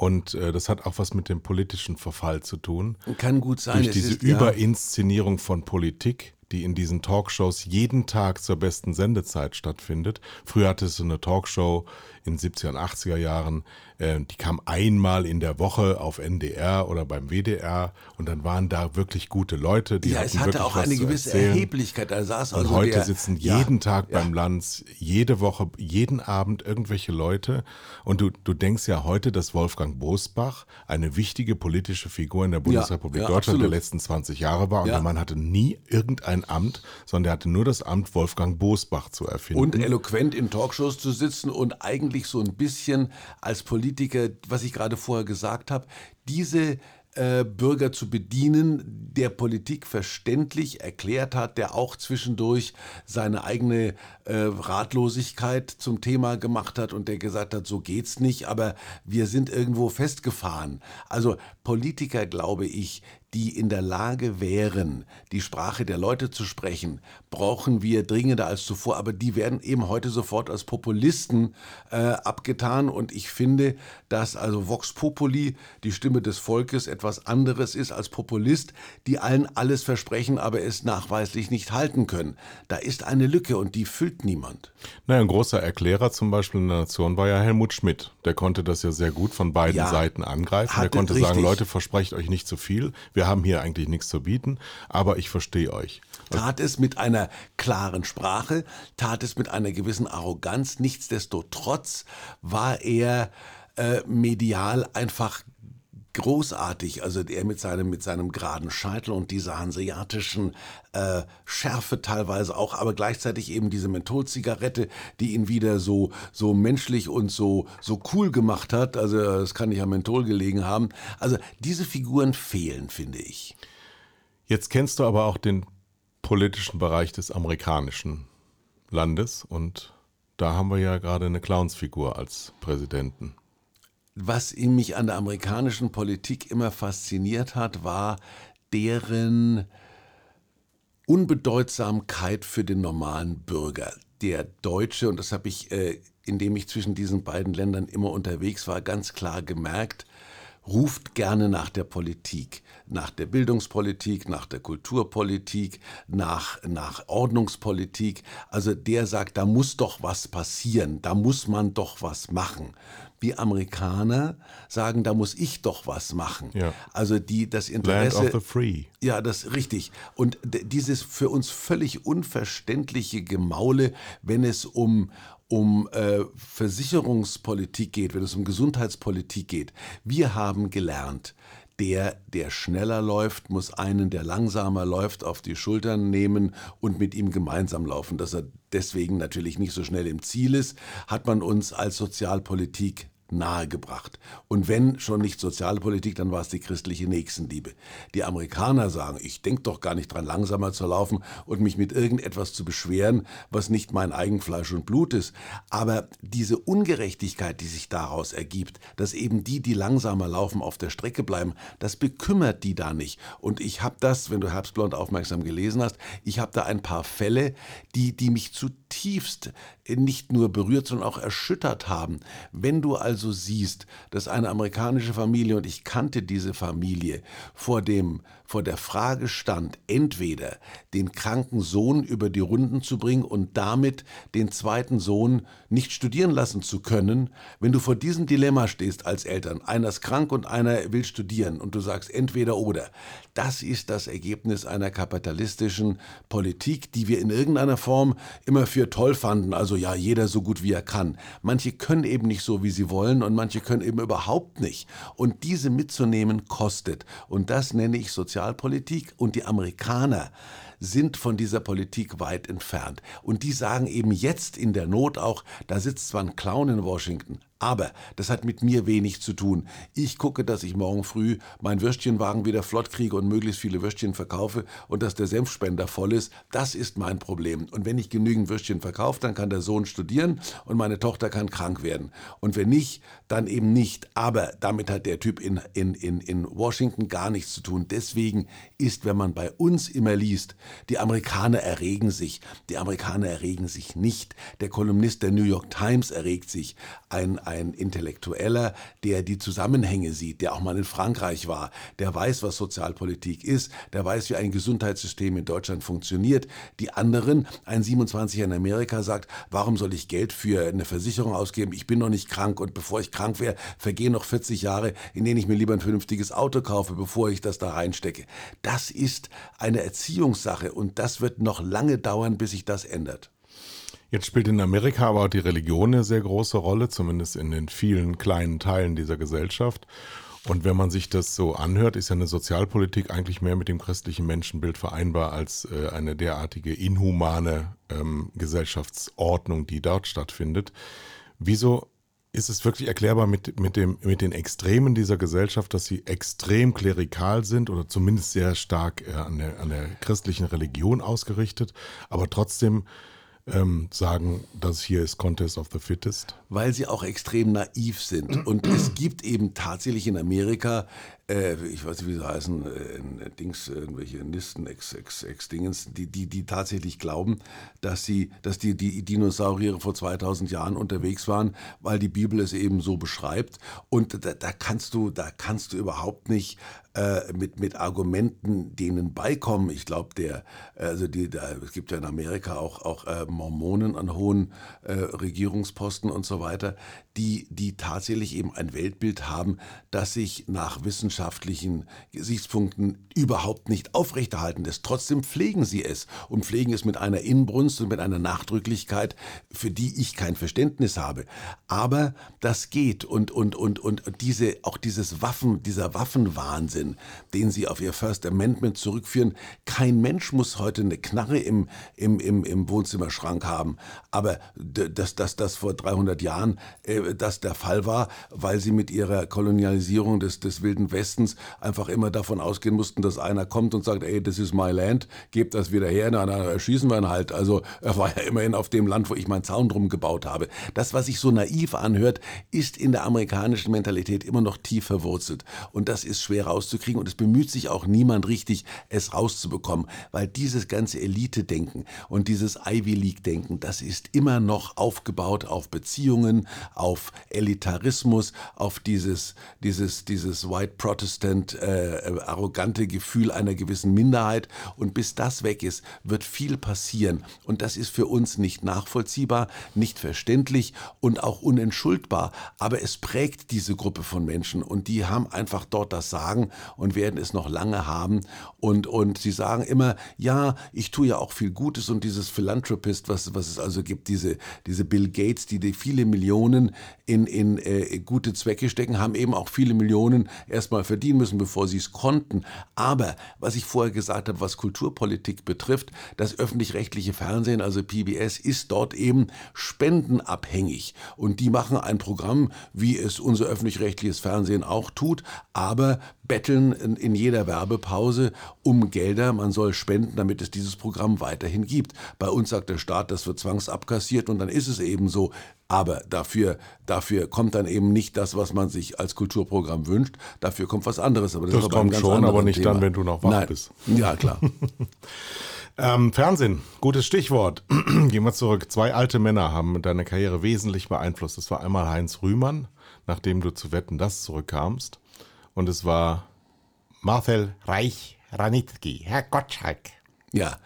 Und äh, das hat auch was mit dem politischen Verfall zu tun. Kann gut sein. Durch diese ist, Überinszenierung von Politik, die in diesen Talkshows jeden Tag zur besten Sendezeit stattfindet. Früher hatte es so eine Talkshow in 70er und 80er Jahren, die kam einmal in der Woche auf NDR oder beim WDR und dann waren da wirklich gute Leute. Die ja, es hatte auch eine gewisse erzählen. Erheblichkeit. Da saß und also heute der, sitzen ja, jeden Tag ja. beim Lanz, jede Woche, jeden Abend irgendwelche Leute. Und du, du denkst ja heute, dass Wolfgang Bosbach eine wichtige politische Figur in der Bundesrepublik ja, Deutschland der letzten 20 Jahre war. Und Ja. der Mann hatte nie irgendein Amt, sondern er hatte nur das Amt, Wolfgang Bosbach zu erfinden. Und eloquent in Talkshows zu sitzen und eigentlich so ein bisschen als Politiker, was ich gerade vorher gesagt habe, diese äh, Bürger zu bedienen, der Politik verständlich erklärt hat, der auch zwischendurch seine eigene äh, Ratlosigkeit zum Thema gemacht hat und der gesagt hat, so geht's nicht, aber wir sind irgendwo festgefahren. Also Politiker, glaube ich, die in der Lage wären, die Sprache der Leute zu sprechen, brauchen wir dringender als zuvor. Aber die werden eben heute sofort als Populisten äh, abgetan. Und ich finde, dass also Vox Populi, die Stimme des Volkes, etwas anderes ist als Populist, die allen alles versprechen, aber es nachweislich nicht halten können. Da ist eine Lücke und die füllt niemand. Naja, ein großer Erklärer zum Beispiel in der Nation war ja Helmut Schmidt. Der konnte das ja sehr gut von beiden Ja, Seiten angreifen. Der konnte sagen, richtig. Leute, versprecht euch nicht zu viel. Wir haben hier eigentlich nichts zu bieten, aber ich verstehe euch. tat es mit einer klaren Sprache, tat es mit einer gewissen Arroganz. Nichtsdestotrotz war er äh, medial einfach großartig. Also er mit seinem, mit seinem geraden Scheitel und dieser hanseatischen äh, Schärfe teilweise auch, aber gleichzeitig eben diese Mentholzigarette, die ihn wieder so, so menschlich und so, so cool gemacht hat. Also es kann nicht am Menthol gelegen haben. Also diese Figuren fehlen, finde ich. Jetzt kennst du aber auch den politischen Bereich des amerikanischen Landes und da haben wir ja gerade eine Clownsfigur als Präsidenten. Was mich an der amerikanischen Politik immer fasziniert hat, war deren Unbedeutsamkeit für den normalen Bürger. Der Deutsche, und das habe ich, äh, indem ich zwischen diesen beiden Ländern immer unterwegs war, ganz klar gemerkt, ruft gerne nach der Politik, nach der Bildungspolitik, nach der Kulturpolitik, nach, nach Ordnungspolitik. Also der sagt, da muss doch was passieren, da muss man doch was machen. Wir Amerikaner sagen, da muss ich doch was machen. Ja. Also die, das Land Interesse. of the Free. Ja, das richtig. Und dieses für uns völlig unverständliche Gemaule, wenn es um um äh, Versicherungspolitik geht, wenn es um Gesundheitspolitik geht. Wir haben gelernt, der, der schneller läuft, muss einen, der langsamer läuft, auf die Schultern nehmen und mit ihm gemeinsam laufen. Dass er deswegen natürlich nicht so schnell im Ziel ist, hat man uns als Sozialpolitik nahegebracht. Und wenn schon nicht Sozialpolitik, dann war es die christliche Nächstenliebe. Die Amerikaner sagen, ich denke doch gar nicht dran, langsamer zu laufen und mich mit irgendetwas zu beschweren, was nicht mein Eigenfleisch und Blut ist. Aber diese Ungerechtigkeit, die sich daraus ergibt, dass eben die, die langsamer laufen, auf der Strecke bleiben, das bekümmert die da nicht. Und ich habe das, wenn du Herbstblond aufmerksam gelesen hast, ich habe da ein paar Fälle, die, die mich zu zutiefst nicht nur berührt, sondern auch erschüttert haben. Wenn du also siehst, dass eine amerikanische Familie, und ich kannte diese Familie, vor, dem, vor der Frage stand, entweder den kranken Sohn über die Runden zu bringen und damit den zweiten Sohn nicht studieren lassen zu können, wenn du vor diesem Dilemma stehst als Eltern, einer ist krank und einer will studieren und du sagst entweder oder, das ist das Ergebnis einer kapitalistischen Politik, die wir in irgendeiner Form immer für toll fanden. Also ja, jeder so gut wie er kann. Manche können eben nicht so, wie sie wollen und manche können eben überhaupt nicht. Und diese mitzunehmen kostet. Und das nenne ich Sozialpolitik. Und die Amerikaner sind von dieser Politik weit entfernt. Und die sagen eben jetzt in der Not auch, da sitzt zwar ein Clown in Washington, aber das hat mit mir wenig zu tun. Ich gucke, dass ich morgen früh meinen Würstchenwagen wieder flott kriege und möglichst viele Würstchen verkaufe und dass der Senfspender voll ist. Das ist mein Problem. Und wenn ich genügend Würstchen verkaufe, dann kann der Sohn studieren und meine Tochter kann krank werden. Und wenn nicht, dann eben nicht. Aber damit hat der Typ in, in, in, in Washington gar nichts zu tun. Deswegen ist, wenn man bei uns immer liest, die Amerikaner erregen sich, die Amerikaner erregen sich nicht. Der Kolumnist der New York Times erregt sich. Ein, Intellektueller, der die Zusammenhänge sieht, der auch mal in Frankreich war, der weiß, was Sozialpolitik ist, der weiß, wie ein Gesundheitssystem in Deutschland funktioniert. Die anderen, ein 27er in Amerika sagt, warum soll ich Geld für eine Versicherung ausgeben? Ich bin noch nicht krank und bevor ich krank wäre, vergehen noch 40 Jahre, in denen ich mir lieber ein vernünftiges Auto kaufe, bevor ich das da reinstecke. Das ist eine Erziehungssache und das wird noch lange dauern, bis sich das ändert. Jetzt spielt in Amerika aber auch die Religion eine sehr große Rolle, zumindest in den vielen kleinen Teilen dieser Gesellschaft. Und wenn man sich das so anhört, ist ja eine Sozialpolitik eigentlich mehr mit dem christlichen Menschenbild vereinbar als äh, eine derartige inhumane ähm, Gesellschaftsordnung, die dort stattfindet. Wieso ist es wirklich erklärbar mit, mit, dem, mit den Extremen dieser Gesellschaft, dass sie extrem klerikal sind oder zumindest sehr stark äh, an, der, an der christlichen Religion ausgerichtet, aber trotzdem ähm, sagen, dass hier ist Contest of the Fittest? Weil sie auch extrem naiv sind. Und es gibt eben tatsächlich in Amerika äh, ich weiß nicht, wie sie heißen, äh, Dings, irgendwelche Nisten, Ex, Ex, Ex Dingens, die, die, die tatsächlich glauben, dass sie, dass die, die Dinosaurier vor 2000 Jahren unterwegs waren, weil die Bibel es eben so beschreibt. Und da, da kannst du, da kannst du überhaupt nicht äh, mit, mit Argumenten denen beikommen. Ich glaube, der, also die, da, es gibt ja in Amerika auch, auch äh, Mormonen an hohen äh, Regierungsposten und so weiter, die, die tatsächlich eben ein Weltbild haben, das sich nach wissenschaftlichen Gesichtspunkten überhaupt nicht aufrechterhalten lässt. Trotzdem pflegen sie es und pflegen es mit einer Inbrunst und mit einer Nachdrücklichkeit, für die ich kein Verständnis habe. Aber das geht und, und, und, und diese, auch dieses Waffen, dieser Waffenwahnsinn, den sie auf ihr First Amendment zurückführen, kein Mensch muss heute eine Knarre im, im, im, im Wohnzimmerschrank haben. Aber dass das, das vor 300 Jahren äh, das der Fall war, weil sie mit ihrer Kolonialisierung des, des Wilden Westens einfach immer davon ausgehen mussten, dass einer kommt und sagt, ey, das ist my land, gebt das wieder her, na, dann erschießen wir ihn halt. Also er war ja immerhin auf dem Land, wo ich meinen Zaun drum gebaut habe. Das, was sich so naiv anhört, ist in der amerikanischen Mentalität immer noch tief verwurzelt. Und das ist schwer rauszukriegen und es bemüht sich auch niemand richtig, es rauszubekommen, weil dieses ganze Elite-Denken und dieses Ivy League-Denken, das ist immer noch aufgebaut auf Beziehungen, auf Elitarismus, auf dieses, dieses, dieses White Protestant äh, arrogante Gefühl einer gewissen Minderheit. Und bis das weg ist, wird viel passieren. Und das ist für uns nicht nachvollziehbar, nicht verständlich und auch unentschuldbar. Aber es prägt diese Gruppe von Menschen und die haben einfach dort das Sagen und werden es noch lange haben. Und, und sie sagen immer, ja, ich tue ja auch viel Gutes und dieses Philanthropist, was, was es also gibt, diese, diese Bill Gates, die die viele Millionen in, in äh, gute Zwecke stecken, haben eben auch viele Millionen erstmal verdienen müssen, bevor sie es konnten. Aber was ich vorher gesagt habe, was Kulturpolitik betrifft, das öffentlich-rechtliche Fernsehen, also PBS, ist dort eben spendenabhängig. Und die machen ein Programm, wie es unser öffentlich-rechtliches Fernsehen auch tut, aber betteln in, in, jeder Werbepause um Gelder. Man soll spenden, damit es dieses Programm weiterhin gibt. Bei uns sagt der Staat, das wird zwangsabkassiert und dann ist es eben so. Aber dafür, dafür kommt dann eben nicht das, was man sich als Kulturprogramm wünscht. Dafür kommt was anderes. Aber das, das kommt schon, aber nicht Thema. dann, wenn du noch wach Nein. bist. Ja, klar. Ähm, Fernsehen, gutes Stichwort. Gehen wir zurück. Zwei alte Männer haben deine Karriere wesentlich beeinflusst. Das war einmal Heinz Rühmann, nachdem du zu Wetten das zurückkamst. Und es war Marcel Reich-Ranitzky, Herr Gottschalk. Ja,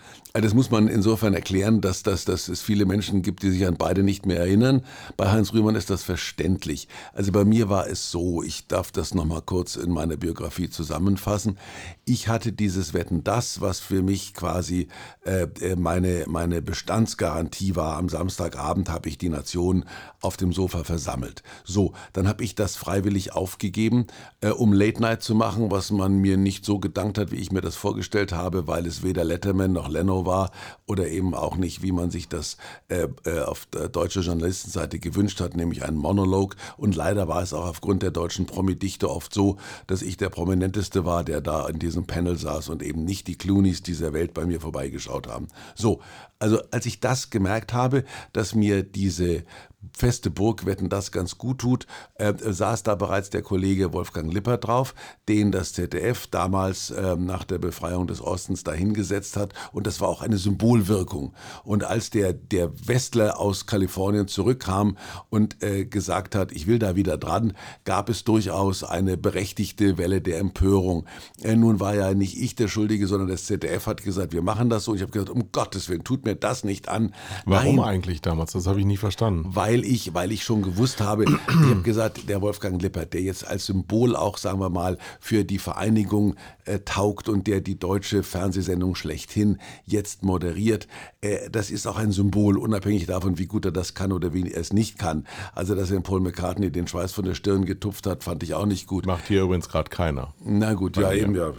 das muss man insofern erklären, dass, dass, dass es viele Menschen gibt, die sich an beide nicht mehr erinnern. Bei Heinz Rühmann ist das verständlich. Also bei mir war es so, ich darf das nochmal kurz in meiner Biografie zusammenfassen. Ich hatte dieses Wetten das, was für mich quasi äh, äh meine, meine Bestandsgarantie war. Am Samstagabend habe ich die Nation auf dem Sofa versammelt. So, dann habe ich das freiwillig aufgegeben, äh, um Late Night zu machen, was man mir nicht so gedankt hat, wie ich mir das vorgestellt habe, weil es weder Letter Letterman noch Leno war oder eben auch nicht, wie man sich das äh, äh, auf der deutschen Journalistenseite gewünscht hat, nämlich ein Monolog. Und leider war es auch aufgrund der deutschen Promi-Dichte oft so, dass ich der Prominenteste war, der da in diesem Panel saß und eben nicht die Clooneys dieser Welt bei mir vorbeigeschaut haben. So, also als ich das gemerkt habe, dass mir diese feste Burg Wetten das ganz gut tut, äh, saß da bereits der Kollege Wolfgang Lipper drauf, den das ZDF damals äh, nach der Befreiung des Ostens dahingesetzt hat und das war auch eine Symbolwirkung. Und als der, der Westler aus Kalifornien zurückkam und äh, gesagt hat, ich will da wieder dran, gab es durchaus eine berechtigte Welle der Empörung. Äh, nun war ja nicht ich der Schuldige, sondern das ZDF hat gesagt, wir machen das so. Ich habe gesagt, um Gottes Willen, tut mir das nicht an. Warum Nein, eigentlich damals? Das habe ich nie verstanden. Weil weil ich, weil ich schon gewusst habe, ich habe gesagt, der Wolfgang Lippert, der jetzt als Symbol auch, sagen wir mal, für die Vereinigung äh, taugt und der die deutsche Fernsehsendung schlechthin jetzt moderiert, äh, das ist auch ein Symbol, unabhängig davon, wie gut er das kann oder wie er es nicht kann. Also, dass er Paul McCartney den Schweiß von der Stirn getupft hat, fand ich auch nicht gut. Macht hier übrigens gerade keiner. Na gut, bei ja, mir. eben, ja.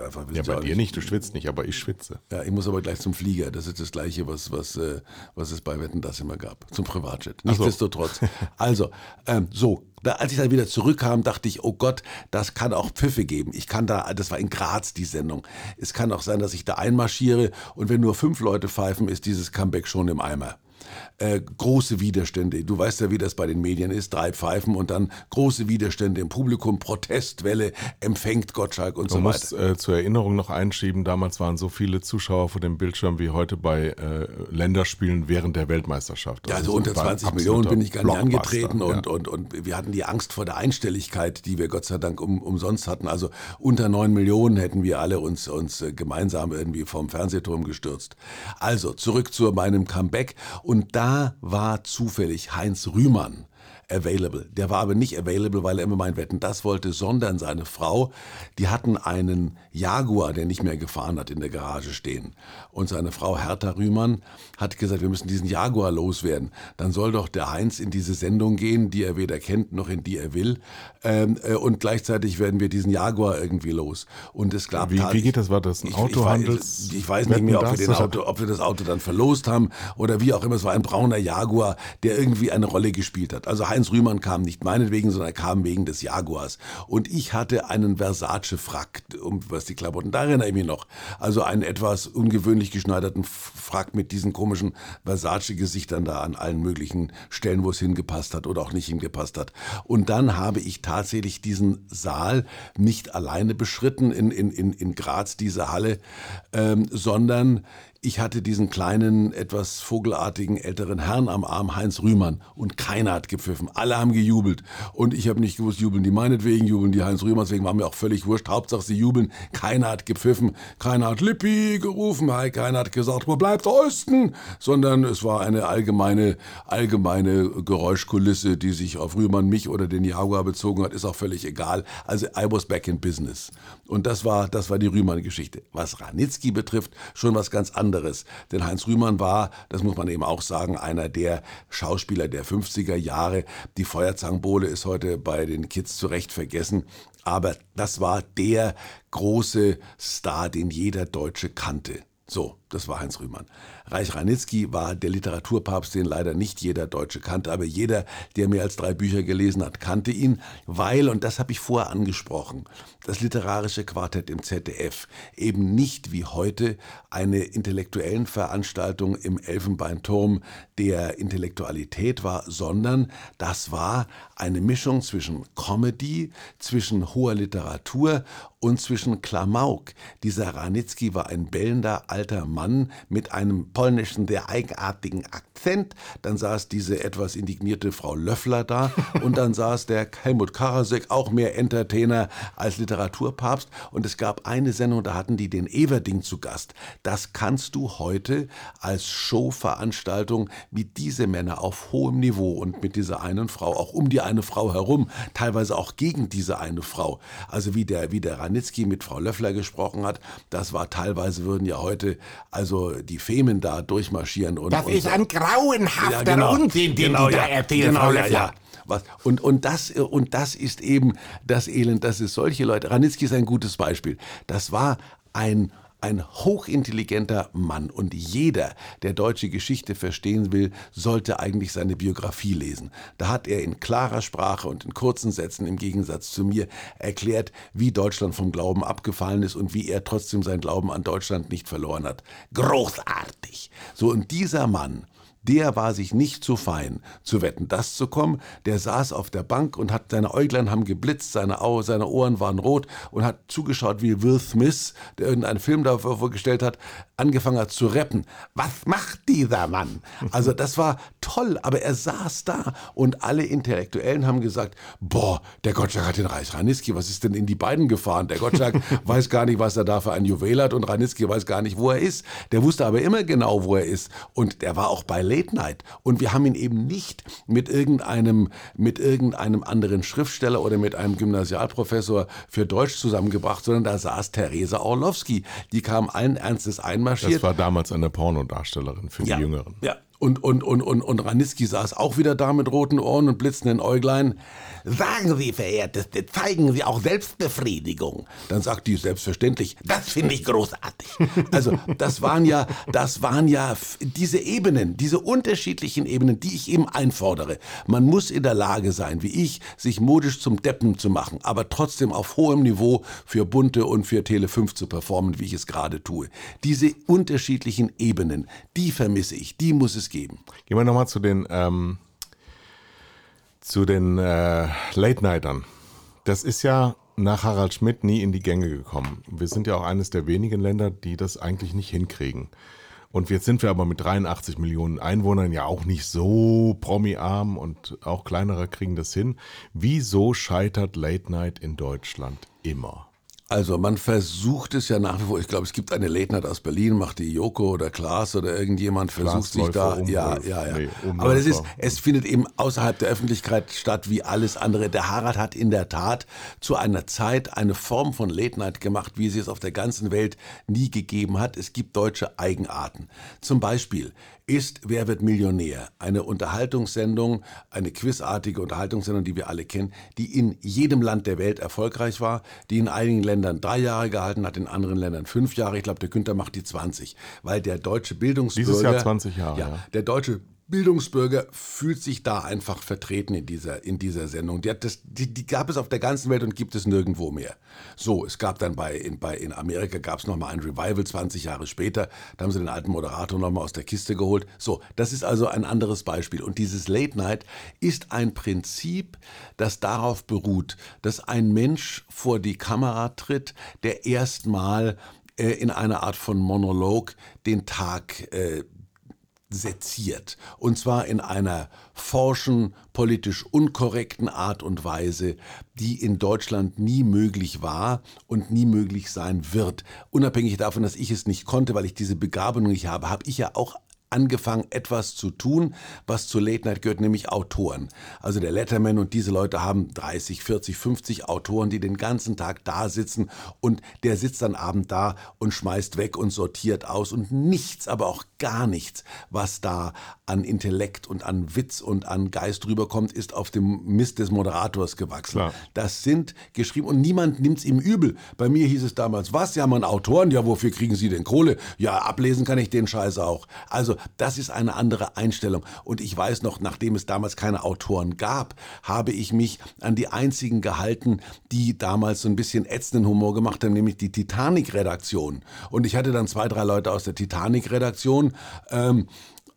Einfach, ja, bei dir nicht, du schwitzt nicht, aber ich schwitze. Ja, ich muss aber gleich zum Flieger. Das ist das Gleiche, was, was, äh, was es bei Wetten das immer gab. Zum Privatjet. Nichtsdestotrotz. Also, ähm, so, da, als ich dann wieder zurückkam, dachte ich, oh Gott, das kann auch Pfiffe geben. Ich kann da, das war in Graz die Sendung. Es kann auch sein, dass ich da einmarschiere und wenn nur fünf Leute pfeifen, ist dieses Comeback schon im Eimer äh, große Widerstände. Du weißt ja, wie das bei den Medien ist. Drei Pfeifen und dann große Widerstände im Publikum, Protestwelle, empfängt Gottschalk und du so musst, weiter. Äh, zur Erinnerung noch einschieben, damals waren so viele Zuschauer vor dem Bildschirm wie heute bei äh, Länderspielen während der Weltmeisterschaft. Ja, also, also unter 20 Millionen bin ich gar nicht angetreten und, ja. und, und, und wir hatten die Angst vor der Einstelligkeit, die wir Gott sei Dank um, umsonst hatten. Also unter 9 Millionen hätten wir alle uns, uns äh, gemeinsam irgendwie vom Fernsehturm gestürzt. Also zurück zu meinem Comeback und da war zufällig Heinz Rühmann available. Der war aber nicht available, weil er immer mein Wetten das wollte, sondern seine Frau, die hatten einen Jaguar, der nicht mehr gefahren hat, in der Garage stehen. Und seine Frau Hertha Rühmann hat gesagt, wir müssen diesen Jaguar loswerden. Dann soll doch der Heinz in diese Sendung gehen, die er weder kennt noch in die er will. Ähm, äh, und gleichzeitig werden wir diesen Jaguar irgendwie los. Und es gab wie, wie geht das? War das ein Autohandels? Ich, ich, ich, weiß nicht mehr, ob wir, den Auto, ob wir das Auto dann verlost haben oder wie auch immer. Es war ein brauner Jaguar, der irgendwie eine Rolle gespielt hat. Also Heinz Heinz Rühmann kam nicht meinetwegen, sondern er kam wegen des Jaguars. Und ich hatte einen Versace-Frack, um was die Klamotten, da erinnere ich mich noch. Also einen etwas ungewöhnlich geschneiderten Frack mit diesen komischen Versace-Gesichtern da an allen möglichen Stellen, wo es hingepasst hat oder auch nicht hingepasst hat. Und dann habe ich tatsächlich diesen Saal nicht alleine beschritten in, in, in, in Graz, diese Halle, ähm, sondern ich hatte diesen kleinen, etwas vogelartigen älteren Herrn am Arm, Heinz Rühmann, und keiner hat gepfiffen. Alle haben jubelt. Und ich habe nicht gewusst, jubeln die meinetwegen, jubeln die Heinz Rühmann, deswegen war mir auch völlig wurscht. Hauptsache sie jubeln. Keiner hat gepfiffen, keiner hat Lippi gerufen, keiner hat gesagt, wo bleibt Osten? Sondern es war eine allgemeine, allgemeine Geräuschkulisse, die sich auf Rühmann, mich oder den Jaguar bezogen hat, ist auch völlig egal. Also I was back in business. Und das war, das war die Rühmann-Geschichte. Was Ranitzky betrifft, schon was ganz anderes. Denn Heinz Rühmann war, das muss man eben auch sagen, einer der Schauspieler der 50er Jahre. Die Feuerzangenbowle ist heute bei den Kids zu Recht vergessen. Aber das war der große Star, den jeder Deutsche kannte. So, das war Heinz Rühmann. Reich Ranitzky war der Literaturpapst, den leider nicht jeder Deutsche kannte, aber jeder, der mehr als drei Bücher gelesen hat, kannte ihn, weil, und das habe ich vorher angesprochen, das literarische Quartett im ZDF eben nicht wie heute eine intellektuellen Veranstaltung im Elfenbeinturm der Intellektualität war, sondern das war eine Mischung zwischen Comedy, zwischen hoher Literatur und zwischen Klamauk. Dieser Ranitzky war ein bellender alter Mann, Mann mit einem polnischen, sehr eigenartigen Akzent. Dann saß diese etwas indignierte Frau Löffler da und dann saß der Helmut Karasek, auch mehr Entertainer als Literaturpapst. Und es gab eine Sendung, da hatten die den Everding zu Gast. Das kannst du heute als Showveranstaltung wie diese Männer auf hohem Niveau und mit dieser einen Frau, auch um die eine Frau herum, teilweise auch gegen diese eine Frau. Also wie der, wie der Ranitzky mit Frau Löffler gesprochen hat, das war teilweise, würden ja heute also die Femen da durchmarschieren. Und, das und ist ein grauenhafter ja, genau. Unsinn, den genau, die ja, da erzählen, genau, Frau Löffler. ja. Was, und, und, das, und das ist eben das Elend, dass es solche Leute, Ranitzky ist ein gutes Beispiel, das war ein ein hochintelligenter Mann und jeder, der deutsche Geschichte verstehen will, sollte eigentlich seine Biografie lesen. Da hat er in klarer Sprache und in kurzen Sätzen im Gegensatz zu mir erklärt, wie Deutschland vom Glauben abgefallen ist und wie er trotzdem sein Glauben an Deutschland nicht verloren hat. Großartig. So, und dieser Mann, der war sich nicht zu fein, zu wetten, das zu kommen. Der saß auf der Bank und hat seine Äuglein haben geblitzt, seine, Au, seine Ohren waren rot und hat zugeschaut, wie Will Smith, der irgendeinen Film dafür vorgestellt hat, angefangen hat zu rappen. Was macht dieser Mann? Also das war toll, aber er saß da und alle Intellektuellen haben gesagt, boah, der Gottschalk hat den Reis Ranitzky, was ist denn in die beiden gefahren? Der Gottschalk weiß gar nicht, was er da für ein Juwel hat und Ranitzky weiß gar nicht, wo er ist. Der wusste aber immer genau, wo er ist und der war auch bei Late Night. Und wir haben ihn eben nicht mit irgendeinem, mit irgendeinem anderen Schriftsteller oder mit einem Gymnasialprofessor für Deutsch zusammengebracht, sondern da saß Theresa Orlowski. Die kam allen Ernstes einmarschiert. Das war damals eine Pornodarstellerin für ja, die Jüngeren. Ja. Und, und, und, und, und Ranitzky saß auch wieder da mit roten Ohren und blitzenden Äuglein. Sagen Sie, Verehrteste, zeigen Sie auch Selbstbefriedigung. Dann sagt die selbstverständlich, das finde ich großartig. Also, das waren ja, das waren ja diese Ebenen, diese unterschiedlichen Ebenen, die ich eben einfordere. Man muss in der Lage sein, wie ich, sich modisch zum Deppen zu machen, aber trotzdem auf hohem Niveau für Bunte und für Tele 5 zu performen, wie ich es gerade tue. Diese unterschiedlichen Ebenen, die vermisse ich, die muss es geben. Gehen wir nochmal zu den, ähm, zu den äh, Late-Nightern. Das ist ja nach Harald Schmidt nie in die Gänge gekommen. Wir sind ja auch eines der wenigen Länder, die das eigentlich nicht hinkriegen. Und jetzt sind wir aber mit 83 Millionen Einwohnern ja auch nicht so promi-arm und auch kleinere kriegen das hin. Wieso scheitert Late Night in Deutschland immer? Also man versucht es ja nach wie vor. Ich glaube, es gibt eine Late Night aus Berlin, macht die Joko oder Klaas oder irgendjemand versucht sich da. Umwölf, ja, ja, ja. nee, Aber das ist, es findet eben außerhalb der Öffentlichkeit statt wie alles andere. Der Harald hat in der Tat zu einer Zeit eine Form von Late Night gemacht, wie sie es auf der ganzen Welt nie gegeben hat. Es gibt deutsche Eigenarten. Zum Beispiel ist Wer wird Millionär? Eine Unterhaltungssendung, eine quizartige Unterhaltungssendung, die wir alle kennen, die in jedem Land der Welt erfolgreich war, die in einigen Ländern drei Jahre gehalten hat, in anderen Ländern fünf Jahre. Ich glaube, der Günther macht die 20, weil der deutsche Bildungsbürger... Dieses Jahr 20 Jahre, Ja, der deutsche Bildungsbürger fühlt sich da einfach vertreten in dieser, in dieser Sendung. Die, das, die, die gab es auf der ganzen Welt und gibt es nirgendwo mehr. So, es gab dann bei, in, bei, in Amerika gab es nochmal ein Revival 20 Jahre später. Da haben sie den alten Moderator nochmal aus der Kiste geholt. So, das ist also ein anderes Beispiel. Und dieses Late Night ist ein Prinzip, das darauf beruht, dass ein Mensch vor die Kamera tritt, der erstmal äh, in einer Art von Monolog den Tag äh, seziert. Und zwar in einer forschen, politisch unkorrekten Art und Weise, die in Deutschland nie möglich war und nie möglich sein wird. Unabhängig davon, dass ich es nicht konnte, weil ich diese Begabung nicht habe, habe ich ja auch angefangen, etwas zu tun, was zu Late Night gehört, nämlich Autoren. Also der Letterman und diese Leute haben 30, 40, 50 Autoren, die den ganzen Tag da sitzen und der sitzt dann Abend da und schmeißt weg und sortiert aus und nichts, aber auch gar nichts, was da an Intellekt und an Witz und an Geist rüberkommt, ist auf dem Mist des Moderators gewachsen. Klar. Das sind geschrieben und niemand nimmt's ihm übel. Bei mir hieß es damals, was, ja man Autoren, ja wofür kriegen Sie denn Kohle? Ja, ablesen kann ich den Scheiß auch. Also das ist eine andere Einstellung. Und ich weiß noch, nachdem es damals keine Autoren gab, habe ich mich an die einzigen gehalten, die damals so ein bisschen ätzenden Humor gemacht haben, nämlich die Titanic-Redaktion. Und ich hatte dann zwei, drei Leute aus der Titanic-Redaktion. Ähm,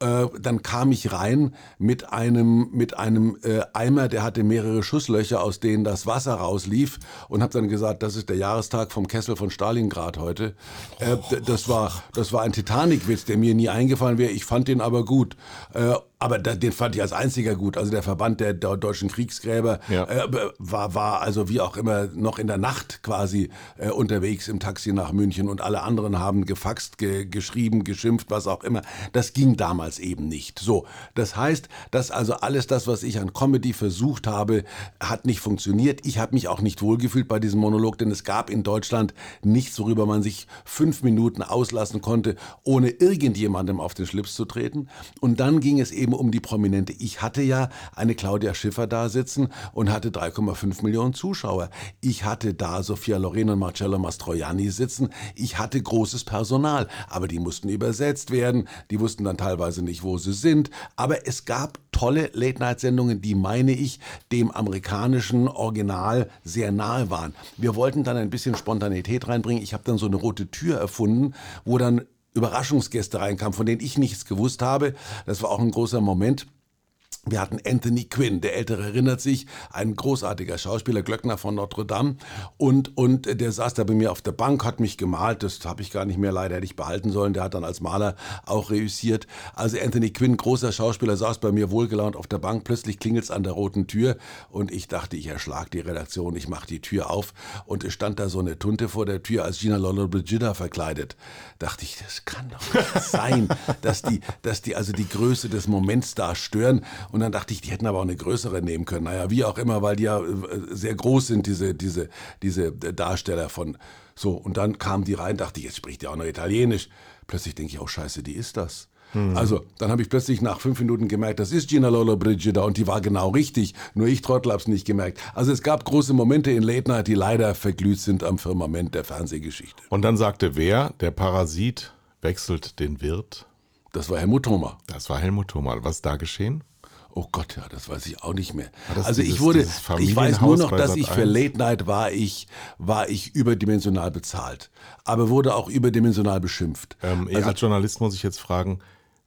Äh, dann kam ich rein mit einem, mit einem äh, Eimer, der hatte mehrere Schusslöcher, aus denen das Wasser rauslief und habe dann gesagt, das ist der Jahrestag vom Kessel von Stalingrad heute. Äh, das, war, das war ein Titanic-Witz, der mir nie eingefallen wäre. Ich fand den aber gut. Aber den fand ich als einziger gut. Also der Verband der, der deutschen Kriegsgräber Ja. äh, war, war also wie auch immer noch in der Nacht quasi äh, unterwegs im Taxi nach München und alle anderen haben gefaxt, ge, geschrieben, geschimpft, was auch immer. Das ging damals eben nicht. So, das heißt, dass also alles das, was ich an Comedy versucht habe, hat nicht funktioniert. Ich habe mich auch nicht wohlgefühlt bei diesem Monolog, denn es gab in Deutschland nichts, worüber man sich fünf Minuten auslassen konnte, ohne irgendjemandem auf den Schlips zu treten. Und dann ging es eben um die Prominente. Ich hatte ja eine Claudia Schiffer da sitzen und hatte 3,5 Millionen Zuschauer. Ich hatte da Sophia Loren und Marcello Mastroianni sitzen. Ich hatte großes Personal, aber die mussten übersetzt werden. Die wussten dann teilweise nicht, wo sie sind. Aber es gab tolle Late-Night-Sendungen, die, meine ich, dem amerikanischen Original sehr nahe waren. Wir wollten dann ein bisschen Spontanität reinbringen. Ich habe dann so eine rote Tür erfunden, wo dann Überraschungsgäste reinkamen, von denen ich nichts gewusst habe. Das war auch ein großer Moment. Wir hatten Anthony Quinn, der Ältere erinnert sich, ein großartiger Schauspieler, Glöckner von Notre Dame. Und, und der saß da bei mir auf der Bank, hat mich gemalt, das habe ich gar nicht mehr, leider hätte ich behalten sollen. Der hat dann als Maler auch reüssiert. Also Anthony Quinn, großer Schauspieler, saß bei mir wohlgelaunt auf der Bank. Plötzlich klingelt's an der roten Tür und ich dachte, ich erschlag die Redaktion, ich mache die Tür auf. Und es stand da so eine Tunte vor der Tür als Gina Lollobrigida verkleidet. Dachte ich, das kann doch nicht sein, dass die, dass die also die Größe des Moments da stören. Und dann dachte ich, die hätten aber auch eine größere nehmen können. Naja, wie auch immer, weil die ja äh, sehr groß sind, diese, diese, diese Darsteller von so. Und dann kamen die rein, dachte ich, jetzt spricht die auch noch Italienisch. Plötzlich denke ich, oh Scheiße, die ist das. Also, dann habe ich plötzlich nach fünf Minuten gemerkt, das ist Gina Lolo Brigida und die war genau richtig. Nur ich Trottel hab's nicht gemerkt. Also es gab große Momente in Late Night, die leider verglüht sind am Firmament der Fernsehgeschichte. Und dann sagte wer, der Parasit wechselt den Wirt. Das war Helmut Thoma. Das war Helmut Thoma. Was ist da geschehen? Oh Gott, ja, das weiß ich auch nicht mehr. Also dieses- ich wurde, ich weiß nur noch, dass ich für Sat.1? Late Night war ich, war ich überdimensional bezahlt. Aber wurde auch überdimensional beschimpft. Ähm, Also als Journalist muss ich jetzt fragen,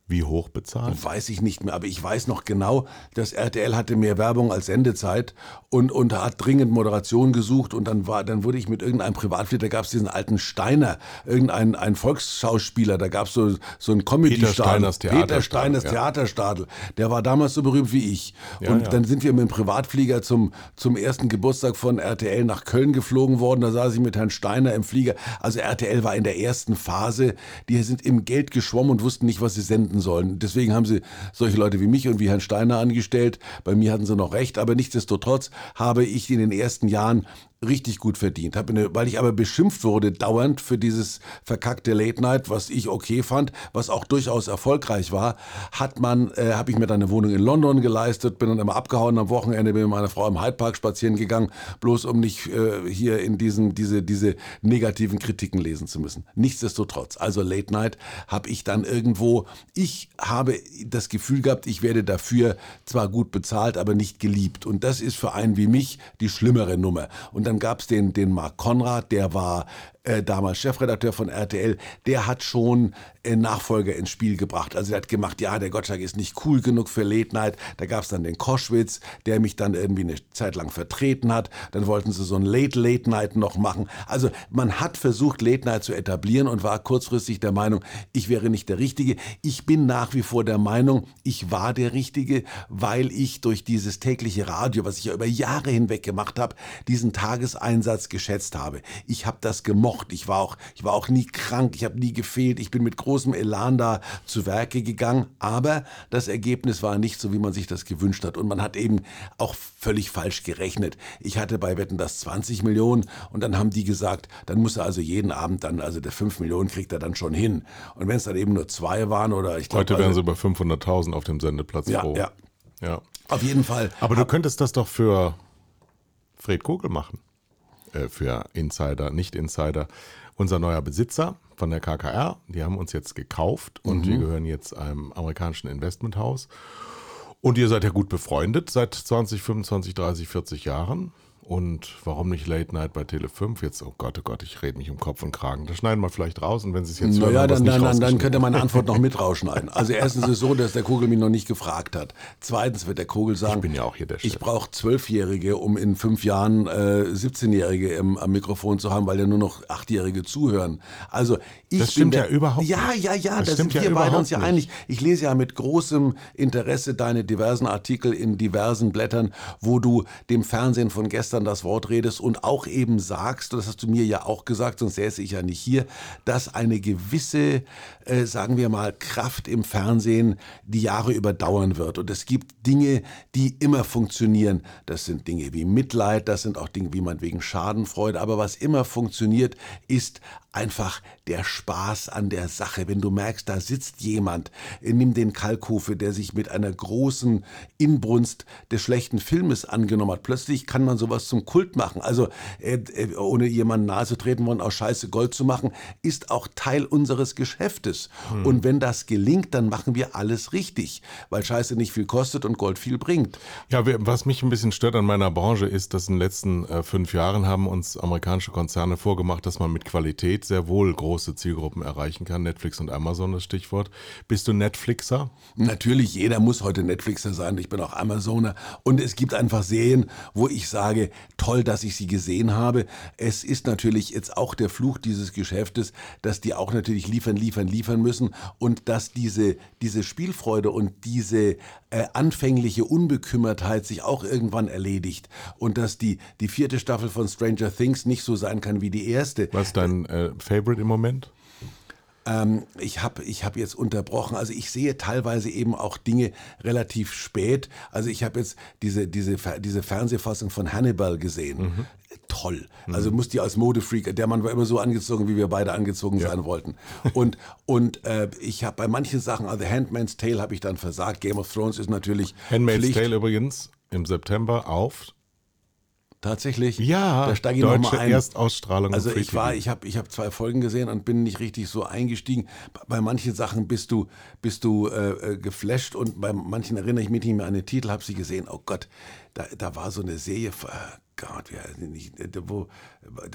wie hoch bezahlt? Weiß ich nicht mehr, aber ich weiß noch genau, dass RTL hatte mehr Werbung als Sendezeit und, und hat dringend Moderation gesucht und dann war, dann wurde ich mit irgendeinem Privatflieger, da gab es diesen alten Steiner, irgendein ein Volksschauspieler, da gab es so, so einen comedy Peter Steiners Peter Theaterstadel, Steiners ja. Theaterstadel, der war damals so berühmt wie ich. Ja, und ja. dann sind wir mit dem Privatflieger zum, zum ersten Geburtstag von RTL nach Köln geflogen worden, da saß ich mit Herrn Steiner im Flieger. Also RTL war in der ersten Phase, die sind im Geld geschwommen und wussten nicht, was sie senden sollen. Deswegen haben sie solche Leute wie mich und wie Herrn Steiner angestellt. Bei mir hatten sie noch recht, aber nichtsdestotrotz habe ich in den ersten Jahren richtig gut verdient. Hab eine, weil ich aber beschimpft wurde dauernd für dieses verkackte Late Night, was ich okay fand, was auch durchaus erfolgreich war, hat man, äh, habe ich mir dann eine Wohnung in London geleistet, bin dann immer abgehauen am Wochenende, bin mit meiner Frau im Hyde Park spazieren gegangen, bloß um nicht äh, hier in diesen diese diese negativen Kritiken lesen zu müssen. Nichtsdestotrotz, also Late Night habe ich dann irgendwo, ich habe das Gefühl gehabt, ich werde dafür zwar gut bezahlt, aber nicht geliebt und das ist für einen wie mich die schlimmere Nummer. Und dann gab es den, den Mark Konrad, der war äh, damals Chefredakteur von RTL, der hat schon äh, Nachfolger ins Spiel gebracht. Also der hat gemacht, ja, der Gottschalk ist nicht cool genug für Late Night. Da gab es dann den Koschwitz, der mich dann irgendwie eine Zeit lang vertreten hat. Dann wollten sie so ein Late Late Night noch machen. Also man hat versucht, Late Night zu etablieren und war kurzfristig der Meinung, ich wäre nicht der Richtige. Ich bin nach wie vor der Meinung, ich war der Richtige, weil ich durch dieses tägliche Radio, was ich ja über Jahre hinweg gemacht habe, diesen Tageseinsatz geschätzt habe. Ich habe das gemocht. Ich war auch, ich war auch nie krank. Ich habe nie gefehlt. Ich bin mit großem Elan da zu Werke gegangen. Aber das Ergebnis war nicht so, wie man sich das gewünscht hat. Und man hat eben auch völlig falsch gerechnet. Ich hatte bei Wetten das 20 Millionen und dann haben die gesagt, dann muss er also jeden Abend dann, also der 5 Millionen kriegt er dann schon hin. Und wenn es dann eben nur zwei waren oder ich glaube, Heute wären also, sie über 500.000 auf dem Sendeplatz Ja, froh. ja. ja. auf jeden Fall. Aber du könntest das doch für Fred Kogel machen. Äh, für Insider, Nicht-Insider. Unser neuer Besitzer von der KKR, die haben uns jetzt gekauft und Mhm. wir gehören jetzt einem amerikanischen Investmenthaus. Und ihr seid ja gut befreundet seit 20, 25, 30, 40 Jahren. Und warum nicht Late Night bei Tele 5? Jetzt, oh Gott, oh Gott, ich rede mich um Kopf und Kragen. Das schneiden wir vielleicht raus und wenn Sie es jetzt Naja, hören, dann, nicht dann, dann, dann könnte meine Antwort noch mit rausschneiden. Also erstens ist es so, dass der Kugel mich noch nicht gefragt hat. Zweitens wird der Kugel sagen, Ich bin ja auch hier der ich Chef. brauche Zwölfjährige, um in fünf Jahren äh, 17-Jährige im, am Mikrofon zu haben, weil ja nur noch Achtjährige zuhören. Also ich Das bin stimmt der, ja überhaupt Ja, nicht. ja, ja, Das da stimmt sind ja wir beide uns ja nicht. einig. Ich lese ja mit großem Interesse deine diversen Artikel in diversen Blättern, wo du dem Fernsehen von gestern das Wort redest und auch eben sagst, das hast du mir ja auch gesagt, sonst säße ich ja nicht hier, dass eine gewisse, äh, sagen wir mal, Kraft im Fernsehen die Jahre überdauern wird. Und es gibt Dinge, die immer funktionieren. Das sind Dinge wie Mitleid, das sind auch Dinge wie man wegen Schadenfreude. Aber was immer funktioniert, ist einfach der Spaß an der Sache. Wenn du merkst, da sitzt jemand, äh, nimm den Kalkofe, der sich mit einer großen Inbrunst des schlechten Filmes angenommen hat. Plötzlich kann man sowas zum Kult machen. Also äh, äh, ohne jemanden nahe zu treten wollen, aus Scheiße Gold zu machen, ist auch Teil unseres Geschäftes. Und wenn das gelingt, dann machen wir alles richtig, weil Scheiße nicht viel kostet und Gold viel bringt. Ja, was mich ein bisschen stört an meiner Branche ist, dass in den letzten äh, fünf Jahren haben uns amerikanische Konzerne vorgemacht, dass man mit Qualität sehr wohl große Zielgruppen erreichen kann. Netflix und Amazon das Stichwort. Bist du Netflixer? Natürlich, jeder muss heute Netflixer sein. Ich bin auch Amazoner. Und es gibt einfach Serien, wo ich sage, toll, dass ich sie gesehen habe. Es ist natürlich jetzt auch der Fluch dieses Geschäftes, dass die auch natürlich liefern, liefern, liefern müssen und dass diese, diese Spielfreude und diese äh, anfängliche Unbekümmertheit sich auch irgendwann erledigt. Und dass die, die vierte Staffel von Stranger Things nicht so sein kann wie die erste. Was dein äh, Favorite im Moment? Ähm, ich habe ich hab jetzt unterbrochen. Also ich sehe teilweise eben auch Dinge relativ spät. Also ich habe jetzt diese, diese, diese Fernsehfassung von Hannibal gesehen. Toll. Also muss die als Modefreak, der Mann war immer so angezogen, wie wir beide angezogen sein wollten. Und, und äh, ich habe bei manchen Sachen, also Handmaid's Tale habe ich dann versagt. Game of Thrones ist natürlich Handmaid's Pflicht. Tale übrigens im September auf. Tatsächlich? Ja, da steige ich noch deutsche mal ein. Erstausstrahlung. Also ich war, ich habe ich hab zwei Folgen gesehen und bin nicht richtig so eingestiegen. Bei- manchen Sachen bist du, bist du äh, äh, geflasht und bei manchen erinnere ich mich nicht mehr an den Titel, habe sie gesehen. Oh Gott, da, da war so eine Serie, Gott, heißt die nicht, äh, wo,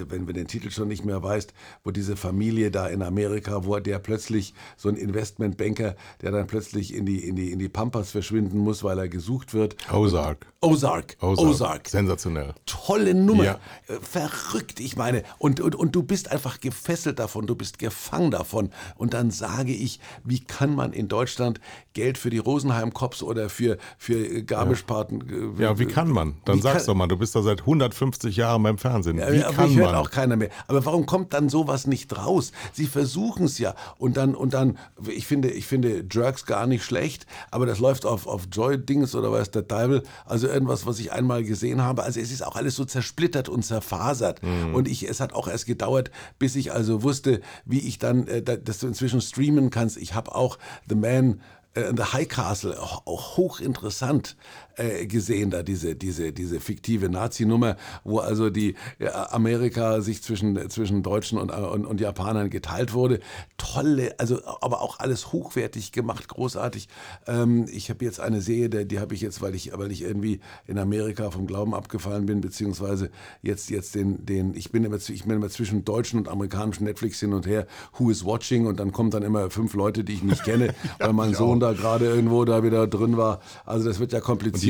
wenn wir den Titel schon nicht mehr weißt, wo diese Familie da in Amerika, wo der plötzlich so ein Investmentbanker, der dann plötzlich in die, in die, in die Pampas verschwinden muss, weil er gesucht wird. Ozark. Ozark. Ozark. Ozark Sensationell. tolle Nummer. Ja. Äh, Verrückt, ich meine. Und, und, und du bist einfach gefesselt davon, du bist gefangen davon. Und dann sage ich, wie kann man in Deutschland Geld für die Rosenheim Cops oder für, für äh, Garmisch-Parten... äh, Ja, wie kann man? Dann sag's kann- doch mal, du bist da seit 150 Jahren beim Fernsehen. Ja, Wie aber kann man? auch keiner mehr. Aber warum kommt dann sowas nicht raus? Sie versuchen es ja. Und dann, und dann, ich finde, ich finde Jerks gar nicht schlecht, aber das läuft auf, auf Joy-Dings oder was der Teufel. Also irgendwas, was ich einmal gesehen habe. Also es ist auch alles so zersplittert und zerfasert. Mhm. Und ich, es hat auch erst gedauert, bis ich also wusste, wie ich dann, äh, da- dass du inzwischen streamen kannst. Ich habe auch The Man äh, in The High Castle, auch hochinteressant äh, gesehen, da diese, diese, diese fiktive Nazi-Nummer, wo also die ja, Amerika sich zwischen, zwischen Deutschen und, und, und Japanern geteilt wurde. Tolle, also aber auch alles hochwertig gemacht, großartig. Ähm, ich habe jetzt eine Serie, der, die habe ich jetzt, weil ich, weil ich irgendwie in Amerika vom Glauben abgefallen bin, beziehungsweise jetzt, jetzt den, den ich, bin immer, ich bin immer zwischen deutschen und amerikanischen Netflix hin und her, Who is Watching und dann kommen dann immer fünf Leute, die ich nicht kenne, weil mein Sohn auch. da gerade irgendwo da wieder drin war. Also das wird ja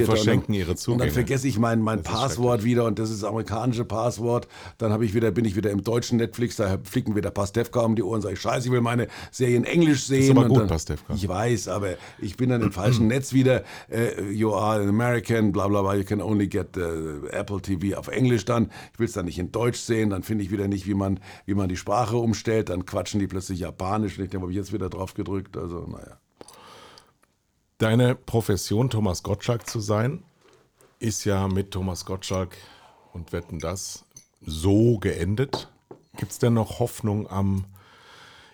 komplizierter. verschenken Und dann- ihre Und Zugänge. dann vergesse ich mein, mein Das ist Passwort wieder und das ist das amerikanische Passwort. Dann habe ich wieder, bin ich wieder im deutschen Netflix, da fliegen wieder Pastewka um die Ohren, sage ich, scheiße, ich will meine Serie in Englisch sehen. aber und gut, dann, Pastewka. Ich weiß, aber ich bin dann im falschen Netz wieder. Äh, you are an American, bla bla bla, you can only get äh, Apple TV auf Englisch dann. Ich will es dann nicht in Deutsch sehen, dann finde ich wieder nicht, wie man, wie man die Sprache umstellt. Dann quatschen die plötzlich Japanisch und ich denke, habe ich jetzt wieder drauf gedrückt. Also, naja. Deine Profession, Thomas Gottschalk zu sein, ist ja mit Thomas Gottschalk und Wetten das so geendet. Gibt es denn noch Hoffnung am,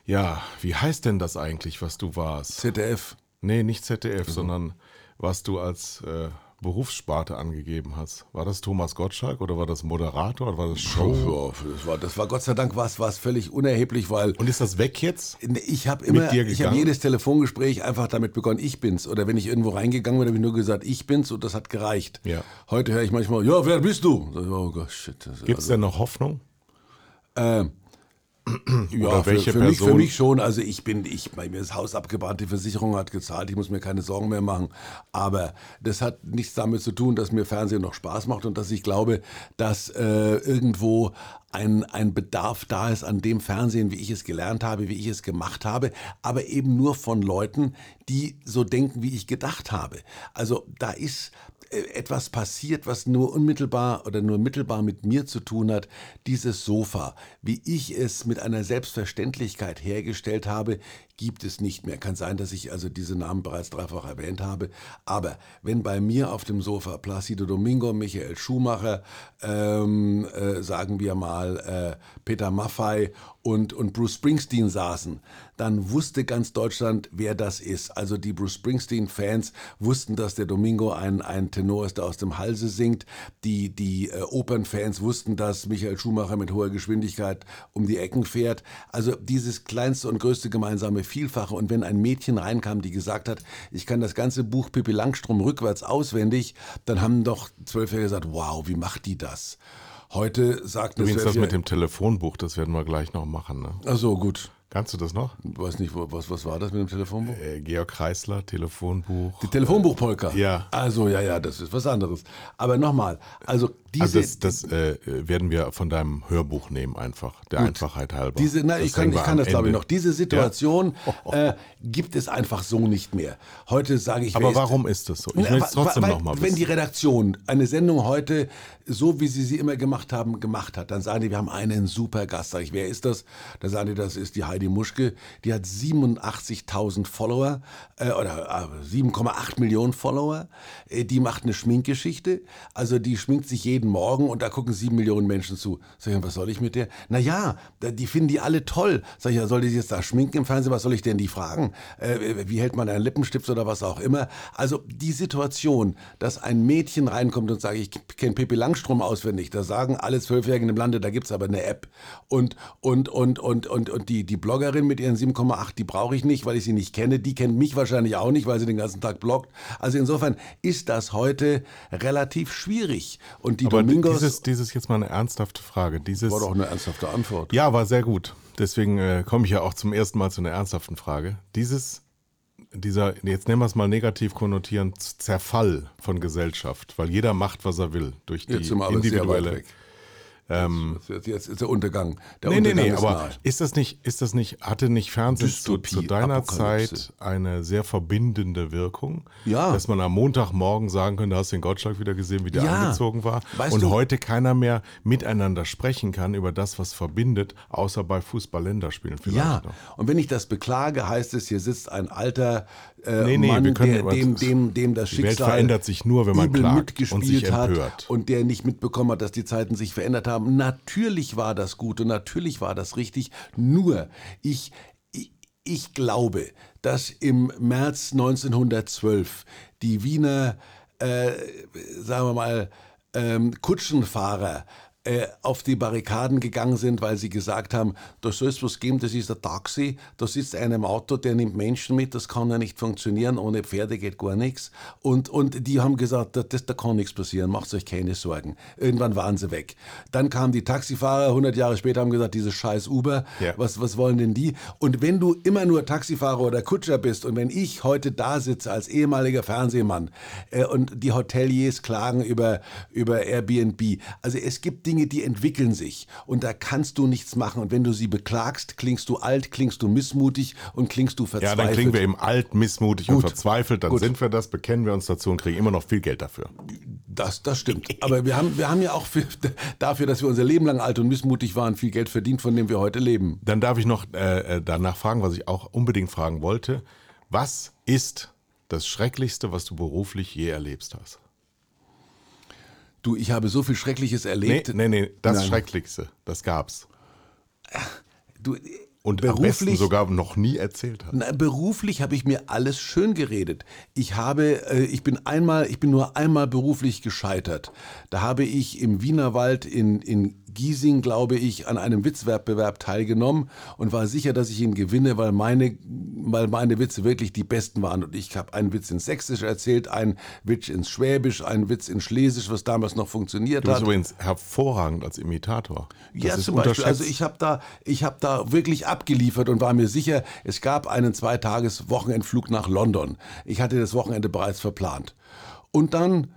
ja, wie heißt denn das eigentlich, was du warst? ZDF. Nee, nicht Mhm. ZDF, sondern was du als äh, Berufssparte angegeben hast. War das Thomas Gottschalk oder war das Moderator oder war das Show? Ja, das, war, das war Gott sei Dank was, was völlig unerheblich, weil Und ist das weg jetzt? ich habe immer, ich habe jedes Telefongespräch einfach damit begonnen, ich bin's. Oder wenn ich irgendwo reingegangen bin, habe ich nur gesagt, ich bin's und das hat gereicht. Ja. Heute höre ich manchmal, ja, wer bist du? Oh Gott, shit. Das, Gibt es denn noch Hoffnung? Ähm, ja, Oder für, welche für, mich, für Person? mich schon. Also ich bin, ich, bei mir ist Haus abgebrannt, die Versicherung hat gezahlt, ich muss mir keine Sorgen mehr machen. Aber das hat nichts damit zu tun, dass mir Fernsehen noch Spaß macht und dass ich glaube, dass äh, irgendwo ein, ein Bedarf da ist an dem Fernsehen, wie ich es gelernt habe, wie ich es gemacht habe, aber eben nur von Leuten, die so denken, wie ich gedacht habe. Also da ist etwas passiert, was nur unmittelbar oder nur mittelbar mit mir zu tun hat, dieses Sofa, wie ich es mit einer Selbstverständlichkeit hergestellt habe, gibt es nicht mehr. Kann sein, dass ich also diese Namen bereits dreifach erwähnt habe, aber wenn bei mir auf dem Sofa Placido Domingo, Michael Schumacher, ähm, äh, sagen wir mal äh, Peter Maffei und, und Bruce Springsteen saßen, dann wusste ganz Deutschland, wer das ist. Also die Bruce Springsteen-Fans wussten, dass der Domingo ein, ein Tenor ist, der aus dem Halse singt. Die, die äh, Opernfans wussten, dass Michael Schumacher mit hoher Geschwindigkeit um die Ecken fährt. Also dieses kleinste und größte gemeinsame Vielfache. Und wenn ein Mädchen reinkam, die gesagt hat, ich kann das ganze Buch Pippi Langstrom rückwärts auswendig, dann haben doch Zwölfjährige gesagt, wow, wie macht die das? Heute sagt Übrigens das Zwölfjährige- mit dem Telefonbuch, das werden wir gleich noch machen. Ne? Ach so, gut. Kannst du das noch? Weiß nicht, was, was war das mit dem Telefonbuch? Äh, Georg Kreisler, Telefonbuch. Die Telefonbuchpolka. Ja. Also, ja, ja, das ist was anderes. Aber nochmal, also diese. Also das, das äh, werden wir von deinem Hörbuch nehmen einfach, der Einfachheit halber. Diese, na, ich kann, ich kann das glaube ich noch. Diese Situation äh, gibt es einfach so nicht mehr. Heute sage ich. Aber warum ist das so? Ich will es trotzdem weil, noch mal Wenn die wissen. Redaktion eine Sendung heute, so wie sie sie immer gemacht haben, gemacht hat, dann sagen die, wir haben einen super Gast. Sag ich, wer ist das? Dann sagen die, das ist die Heidi Muschke. Die hat 87.000 Follower äh, oder äh, 7,8 Millionen Follower. Äh, die macht eine Schminkgeschichte. Also die schminkt sich jeden Morgen und da gucken sieben Millionen Menschen zu. Sag ich, was soll ich mit der? Naja, die finden die alle toll. Sag ich, soll die sich jetzt da schminken im Fernsehen? Was soll ich denn die fragen? Äh, wie hält man einen Lippenstift oder was auch immer? Also die Situation, dass ein Mädchen reinkommt und sagt, ich kenne Pippi Langstrom auswendig, da sagen alle Zwölfjährigen im Lande, da gibt's aber eine App. Und, und, und, und, und, und die, die Bloggerin mit ihren 7,8, die brauche ich nicht, weil ich sie nicht kenne. Die kennt mich wahrscheinlich auch nicht, weil sie den ganzen Tag bloggt. Also insofern ist das heute relativ schwierig. Und die Aber Domingos dieses, dieses jetzt mal eine ernsthafte Frage. Dieses, war doch eine ernsthafte Antwort. ja, war sehr gut. Deswegen äh, komme ich ja auch zum ersten Mal zu einer ernsthaften Frage. Dieses, dieser, jetzt nennen wir es mal negativ konnotieren, Z- Zerfall von Gesellschaft, weil jeder macht, was er will, durch die Jetzt sind wir alle sehr weit individuelle. Weg. jetzt, jetzt ist der Untergang. Der Nee, nee, Untergang nee, ist aber nahe. ist das nicht, ist das nicht, hatte nicht Fernsehen zu, zu deiner Apokalypse. Zeit eine sehr verbindende Wirkung? Ja. Dass man am Montagmorgen sagen könnte, hast du den Gottschalk wieder gesehen, wie der Ja. angezogen war? Weißt und du- heute keiner mehr miteinander sprechen kann über das, was verbindet, außer bei Fußball-Länderspielen vielleicht Ja, noch. und wenn ich das beklage, heißt es, hier sitzt ein alter äh, Nee, nee, Mann, wir können der, dem, dem, dem das Die Schicksal Welt verändert sich nur, wenn man klagt mitgespielt und sich empört. hat und der nicht mitbekommen hat, dass die Zeiten sich verändert haben. Natürlich war das gut und natürlich war das richtig. Nur ich, ich, ich glaube, dass im März 1912 die Wiener, äh, sagen wir mal, ähm, Kutschenfahrer äh, auf die Barrikaden gegangen sind, weil sie gesagt haben, da soll es was geben, das ist ein Taxi, da sitzt einer im Auto, der nimmt Menschen mit, das kann ja nicht funktionieren, ohne Pferde geht gar nichts. Und, und die haben gesagt, da, das, da kann nichts passieren, macht euch keine Sorgen. Irgendwann waren sie weg. Dann kamen die Taxifahrer, 100 Jahre später haben gesagt, dieses scheiß Uber, Ja. was, was wollen denn die? Und wenn du immer nur Taxifahrer oder Kutscher bist und wenn ich heute da sitze als ehemaliger Fernsehmann äh, und die Hoteliers klagen über, über Airbnb, also es gibt Dinge, die entwickeln sich und da kannst du nichts machen und wenn du sie beklagst, klingst du alt, klingst du missmutig und klingst du Ja, verzweifelt. dann klingen wir eben alt, missmutig und Gut. verzweifelt, dann Gut. sind wir das, bekennen wir uns dazu und kriegen immer noch viel Geld dafür. Das, das stimmt. Aber wir haben, wir haben ja auch für, dafür, dass wir unser Leben lang alt und missmutig waren, viel Geld verdient, von dem wir heute leben. Dann darf ich noch äh, äh, danach fragen, was ich auch unbedingt fragen wollte. Was ist das Schrecklichste, was du beruflich je erlebst hast? Du, ich habe so viel Schreckliches Nee, erlebt. nee, nee, das Nein. Schrecklichste, das gab's. Du, Und besten sogar noch nie erzählt hat. Na, beruflich habe ich mir alles schön geredet. Ich habe, äh, ich bin einmal, ich bin nur einmal beruflich gescheitert. Da habe ich im Wienerwald in, in Giesing, glaube ich, an einem Witzwettbewerb teilgenommen und war sicher, dass ich ihn gewinne, weil meine, weil meine Witze wirklich die besten waren. Und ich habe einen Witz ins Sächsisch erzählt, einen Witz ins Schwäbisch, einen Witz in Schlesisch, was damals noch funktioniert du bist hat. übrigens hervorragend als Imitator. Das ja, zum Beispiel. Also ich habe da, ich habe da wirklich abgeliefert und war mir sicher, es gab einen Zweitages-Wochenendflug nach London. Ich hatte das Wochenende bereits verplant. Und dann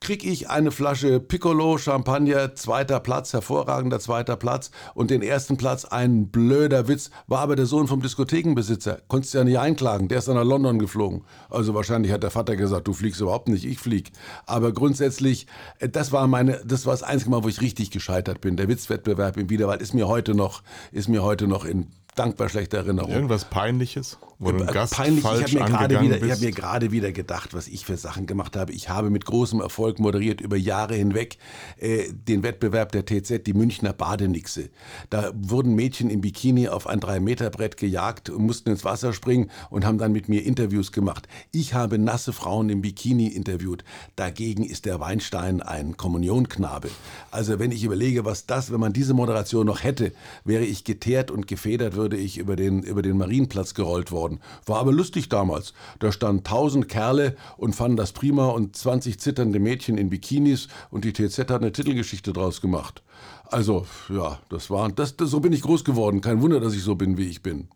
krieg ich eine Flasche Piccolo Champagner, zweiter Platz, hervorragender zweiter Platz und den ersten Platz ein blöder Witz, war aber der Sohn vom Diskothekenbesitzer. Konntest du ja nicht einklagen, der ist dann nach London geflogen. Also wahrscheinlich hat der Vater gesagt, du fliegst überhaupt nicht, ich flieg. Aber grundsätzlich, äh, das war meine, das war das einzige Mal, wo ich richtig gescheitert bin. Der Witzwettbewerb im Wiederwald ist mir heute noch, ist mir heute noch in dankbar schlechte Erinnerung. Irgendwas Peinliches? Wo du äh, Gast Peinlich, falsch ich habe mir, gerade wieder, hab mir gerade wieder gedacht, was ich für Sachen gemacht habe. Ich habe mit großem Erfolg moderiert über Jahre hinweg äh, den Wettbewerb der TZ, die Münchner Badenixe. Da wurden Mädchen im Bikini auf ein 3-Meter-Brett gejagt und mussten ins Wasser springen und haben dann mit mir Interviews gemacht. Ich habe nasse Frauen im Bikini interviewt. Dagegen ist der Weinstein ein Kommunionknabe. Also wenn ich überlege, was das, wenn man diese Moderation noch hätte, wäre ich geteert und gefedert, würde ich über den, über den Marienplatz gerollt worden. War aber lustig damals. Da standen tausend Kerle und fanden das prima und 20 zitternde Mädchen in Bikinis und die TZ hat eine Titelgeschichte draus gemacht. Also, ja, das war, das, das, so bin ich groß geworden. Kein Wunder, dass ich so bin, wie ich bin.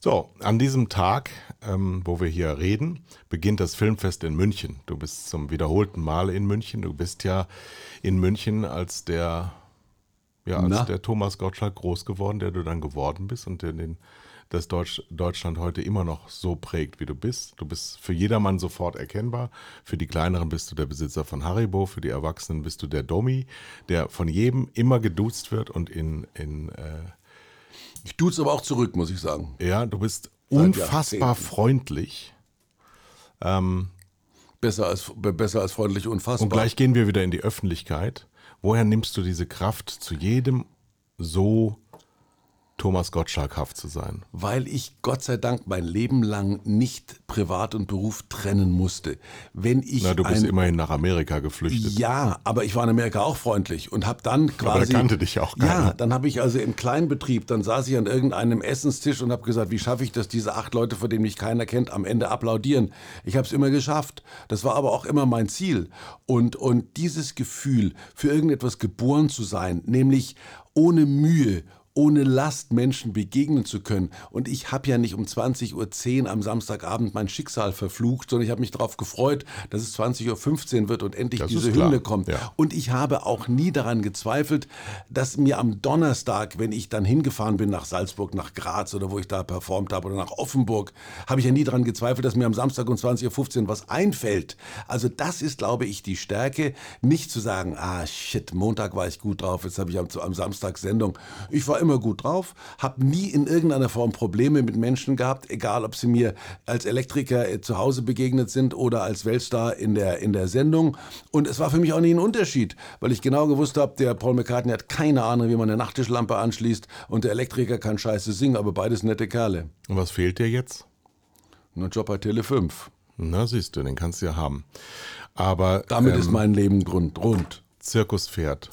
So, an diesem Tag, ähm, wo wir hier reden, beginnt das Filmfest in München. Du bist zum wiederholten Mal in München. Du bist ja in München als der ja, als Na? der Thomas Gottschalk groß geworden, der du dann geworden bist und der den, das Deutsch, Deutschland heute immer noch so prägt, wie du bist. Du bist für jedermann sofort erkennbar. Für die Kleineren bist du der Besitzer von Haribo, für die Erwachsenen bist du der Domi, der von jedem immer geduzt wird und in. in äh, ich duze aber auch zurück, muss ich sagen. Ja, du bist unfassbar freundlich. Ähm, besser, als, besser als freundlich unfassbar. Und gleich gehen wir wieder in die Öffentlichkeit. Woher nimmst du diese Kraft, zu jedem so Thomas Gottschalkhaft zu sein? Weil ich Gott sei Dank mein Leben lang nicht Privat und Beruf trennen musste. Wenn ich Na, du bist ein, immerhin nach Amerika geflüchtet. Ja, aber ich war in Amerika auch freundlich und habe dann quasi. Aber da kannte dich auch keiner. Ja, dann habe ich also im kleinen Betrieb, dann saß ich an irgendeinem Essenstisch und habe gesagt, wie schaffe ich das, diese acht Leute, von denen mich keiner kennt, am Ende applaudieren. Ich habe es immer geschafft. Das war aber auch immer mein Ziel. Und, und dieses Gefühl, für irgendetwas geboren zu sein, nämlich ohne Mühe, ohne Last Menschen begegnen zu können. Und ich habe ja nicht um 20.10 Uhr am Samstagabend mein Schicksal verflucht, sondern ich habe mich darauf gefreut, dass es 20.15 Uhr wird und endlich das diese Hymne kommt. Ja. Und ich habe auch nie daran gezweifelt, dass mir am Donnerstag, wenn ich dann hingefahren bin nach Salzburg, nach Graz oder wo ich da performt habe oder nach Offenburg, habe ich ja nie daran gezweifelt, dass mir am Samstag um 20.15 Uhr was einfällt. Also das ist, glaube ich, die Stärke, nicht zu sagen, ah shit, Montag war ich gut drauf, jetzt habe ich am, am Samstag Sendung. Ich war immer gut drauf, habe nie in irgendeiner Form Probleme mit Menschen gehabt, egal ob sie mir als Elektriker äh, zu Hause begegnet sind oder als Weltstar in der, in der Sendung. Und es war für mich auch nie ein Unterschied, weil ich genau gewusst habe, der Paul McCartney hat keine Ahnung, wie man eine Nachttischlampe anschließt und der Elektriker kann scheiße singen, aber beides nette Kerle. Und was fehlt dir jetzt? Ein Job bei Tele 5. Na, siehst du, den kannst du ja haben. Aber. Damit ähm, ist mein Leben rund. Zirkuspferd.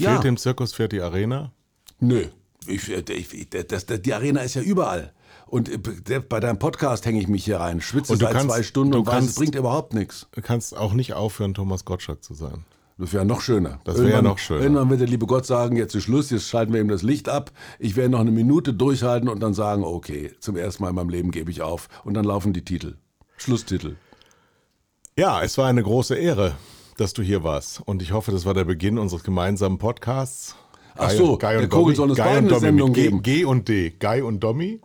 Ja. Fehlt dem Zirkuspferd die Arena? Nö. Ich, ich, das, das, die Arena ist ja überall. Und äh, bei deinem Podcast hänge ich mich hier rein, schwitze seit kannst, zwei Stunden und weiß, es bringt überhaupt nichts. Du kannst auch nicht aufhören, Thomas Gottschalk zu sein. Das wäre noch schöner. Das wäre noch schöner. Irgendwann wird der liebe Gott sagen, jetzt ist Schluss, jetzt schalten wir ihm das Licht ab. Ich werde noch eine Minute durchhalten und dann sagen, okay, zum ersten Mal in meinem Leben gebe ich auf. Und dann laufen die Titel. Schlusstitel. Ja, es war eine große Ehre, dass du hier warst. Und ich hoffe, das war der Beginn unseres gemeinsamen Podcasts. Ach so, Guy der Kogel soll uns Guy beiden eine Sendung geben. G, und D, Guy und Domi.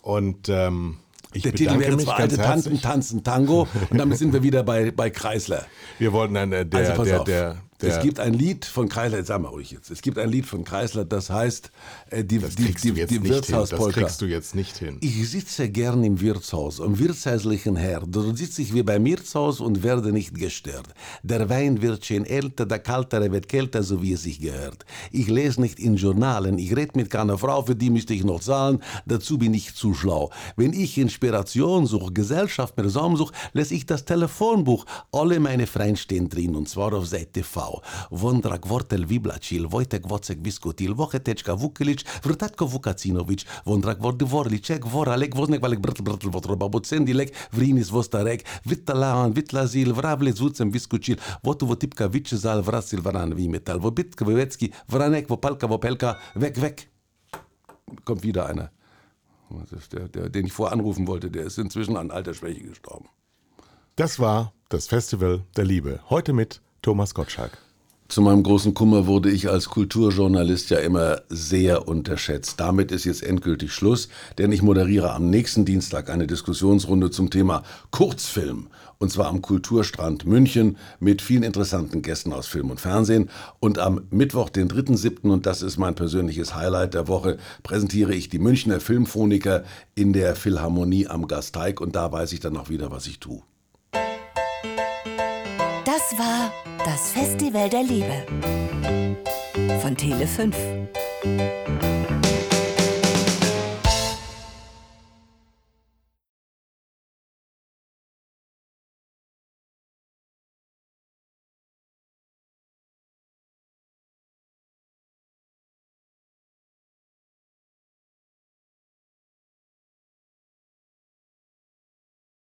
Und ähm, ich der Titel wäre zwar alte Tanten tanzen Tango und damit sind wir wieder bei, bei Kreisler. Wir wollten dann, äh, der, also der, der, Der- es gibt ein Lied von Kreisler, sag mal ruhig jetzt, es gibt ein Lied von Kreisler, das heißt äh, die, Das die, die, jetzt die hin. Das Wirtshauspolka. kriegst du jetzt nicht hin. Ich sitze gern im Wirtshaus, am wirtshauslichen Herd. Dort sitze ich wie beim Wirtshaus und werde nicht gestört. Der Wein wird schön älter, der Kaltere wird kälter, so wie es sich gehört. Ich lese nicht in Journalen, ich rede mit keiner Frau, für die müsste ich noch zahlen, dazu bin ich zu schlau. Wenn ich Inspiration suche, Gesellschaft mir suche, lese ich das Telefonbuch. Alle meine Freunde stehen drin, und zwar auf Seite V. Wondrak Wortel Viblacil, Wojtek Wocek Viskutil, Wocheteczka Vukilic, Vrtatko Vukacinovic, Wondrak Vordi Vorlicek, Voralek, Woznek Valek Brtl Brtl Votroba Bocendilek, Vrinis Vostarek, Vittalahan, Vitlazil, Vravlec Vucem Viskucil, Votu Votipka Vicezal, Vrasil Varan Vimetal, Vobitka Wowecki, Vranek, Vopalka Vopelka, weg, weg. Kommt wieder einer. Der, der, den ich vorher anrufen wollte, der ist inzwischen an Altersschwäche gestorben. Das war das Festival der Liebe. Heute mit Thomas Gottschalk. Zu meinem großen Kummer wurde ich als Kulturjournalist ja immer sehr unterschätzt. Damit ist jetzt endgültig Schluss, denn ich moderiere am nächsten Dienstag eine Diskussionsrunde zum Thema Kurzfilm. Und zwar am Kulturstrand München mit vielen interessanten Gästen aus Film und Fernsehen. Und am Mittwoch, den 3.7., und das ist mein persönliches Highlight der Woche, präsentiere ich die Münchner Filmphoniker in der Philharmonie am Gasteig. Und da weiß ich dann auch wieder, was ich tue. Das war das Festival der Liebe von Tele 5.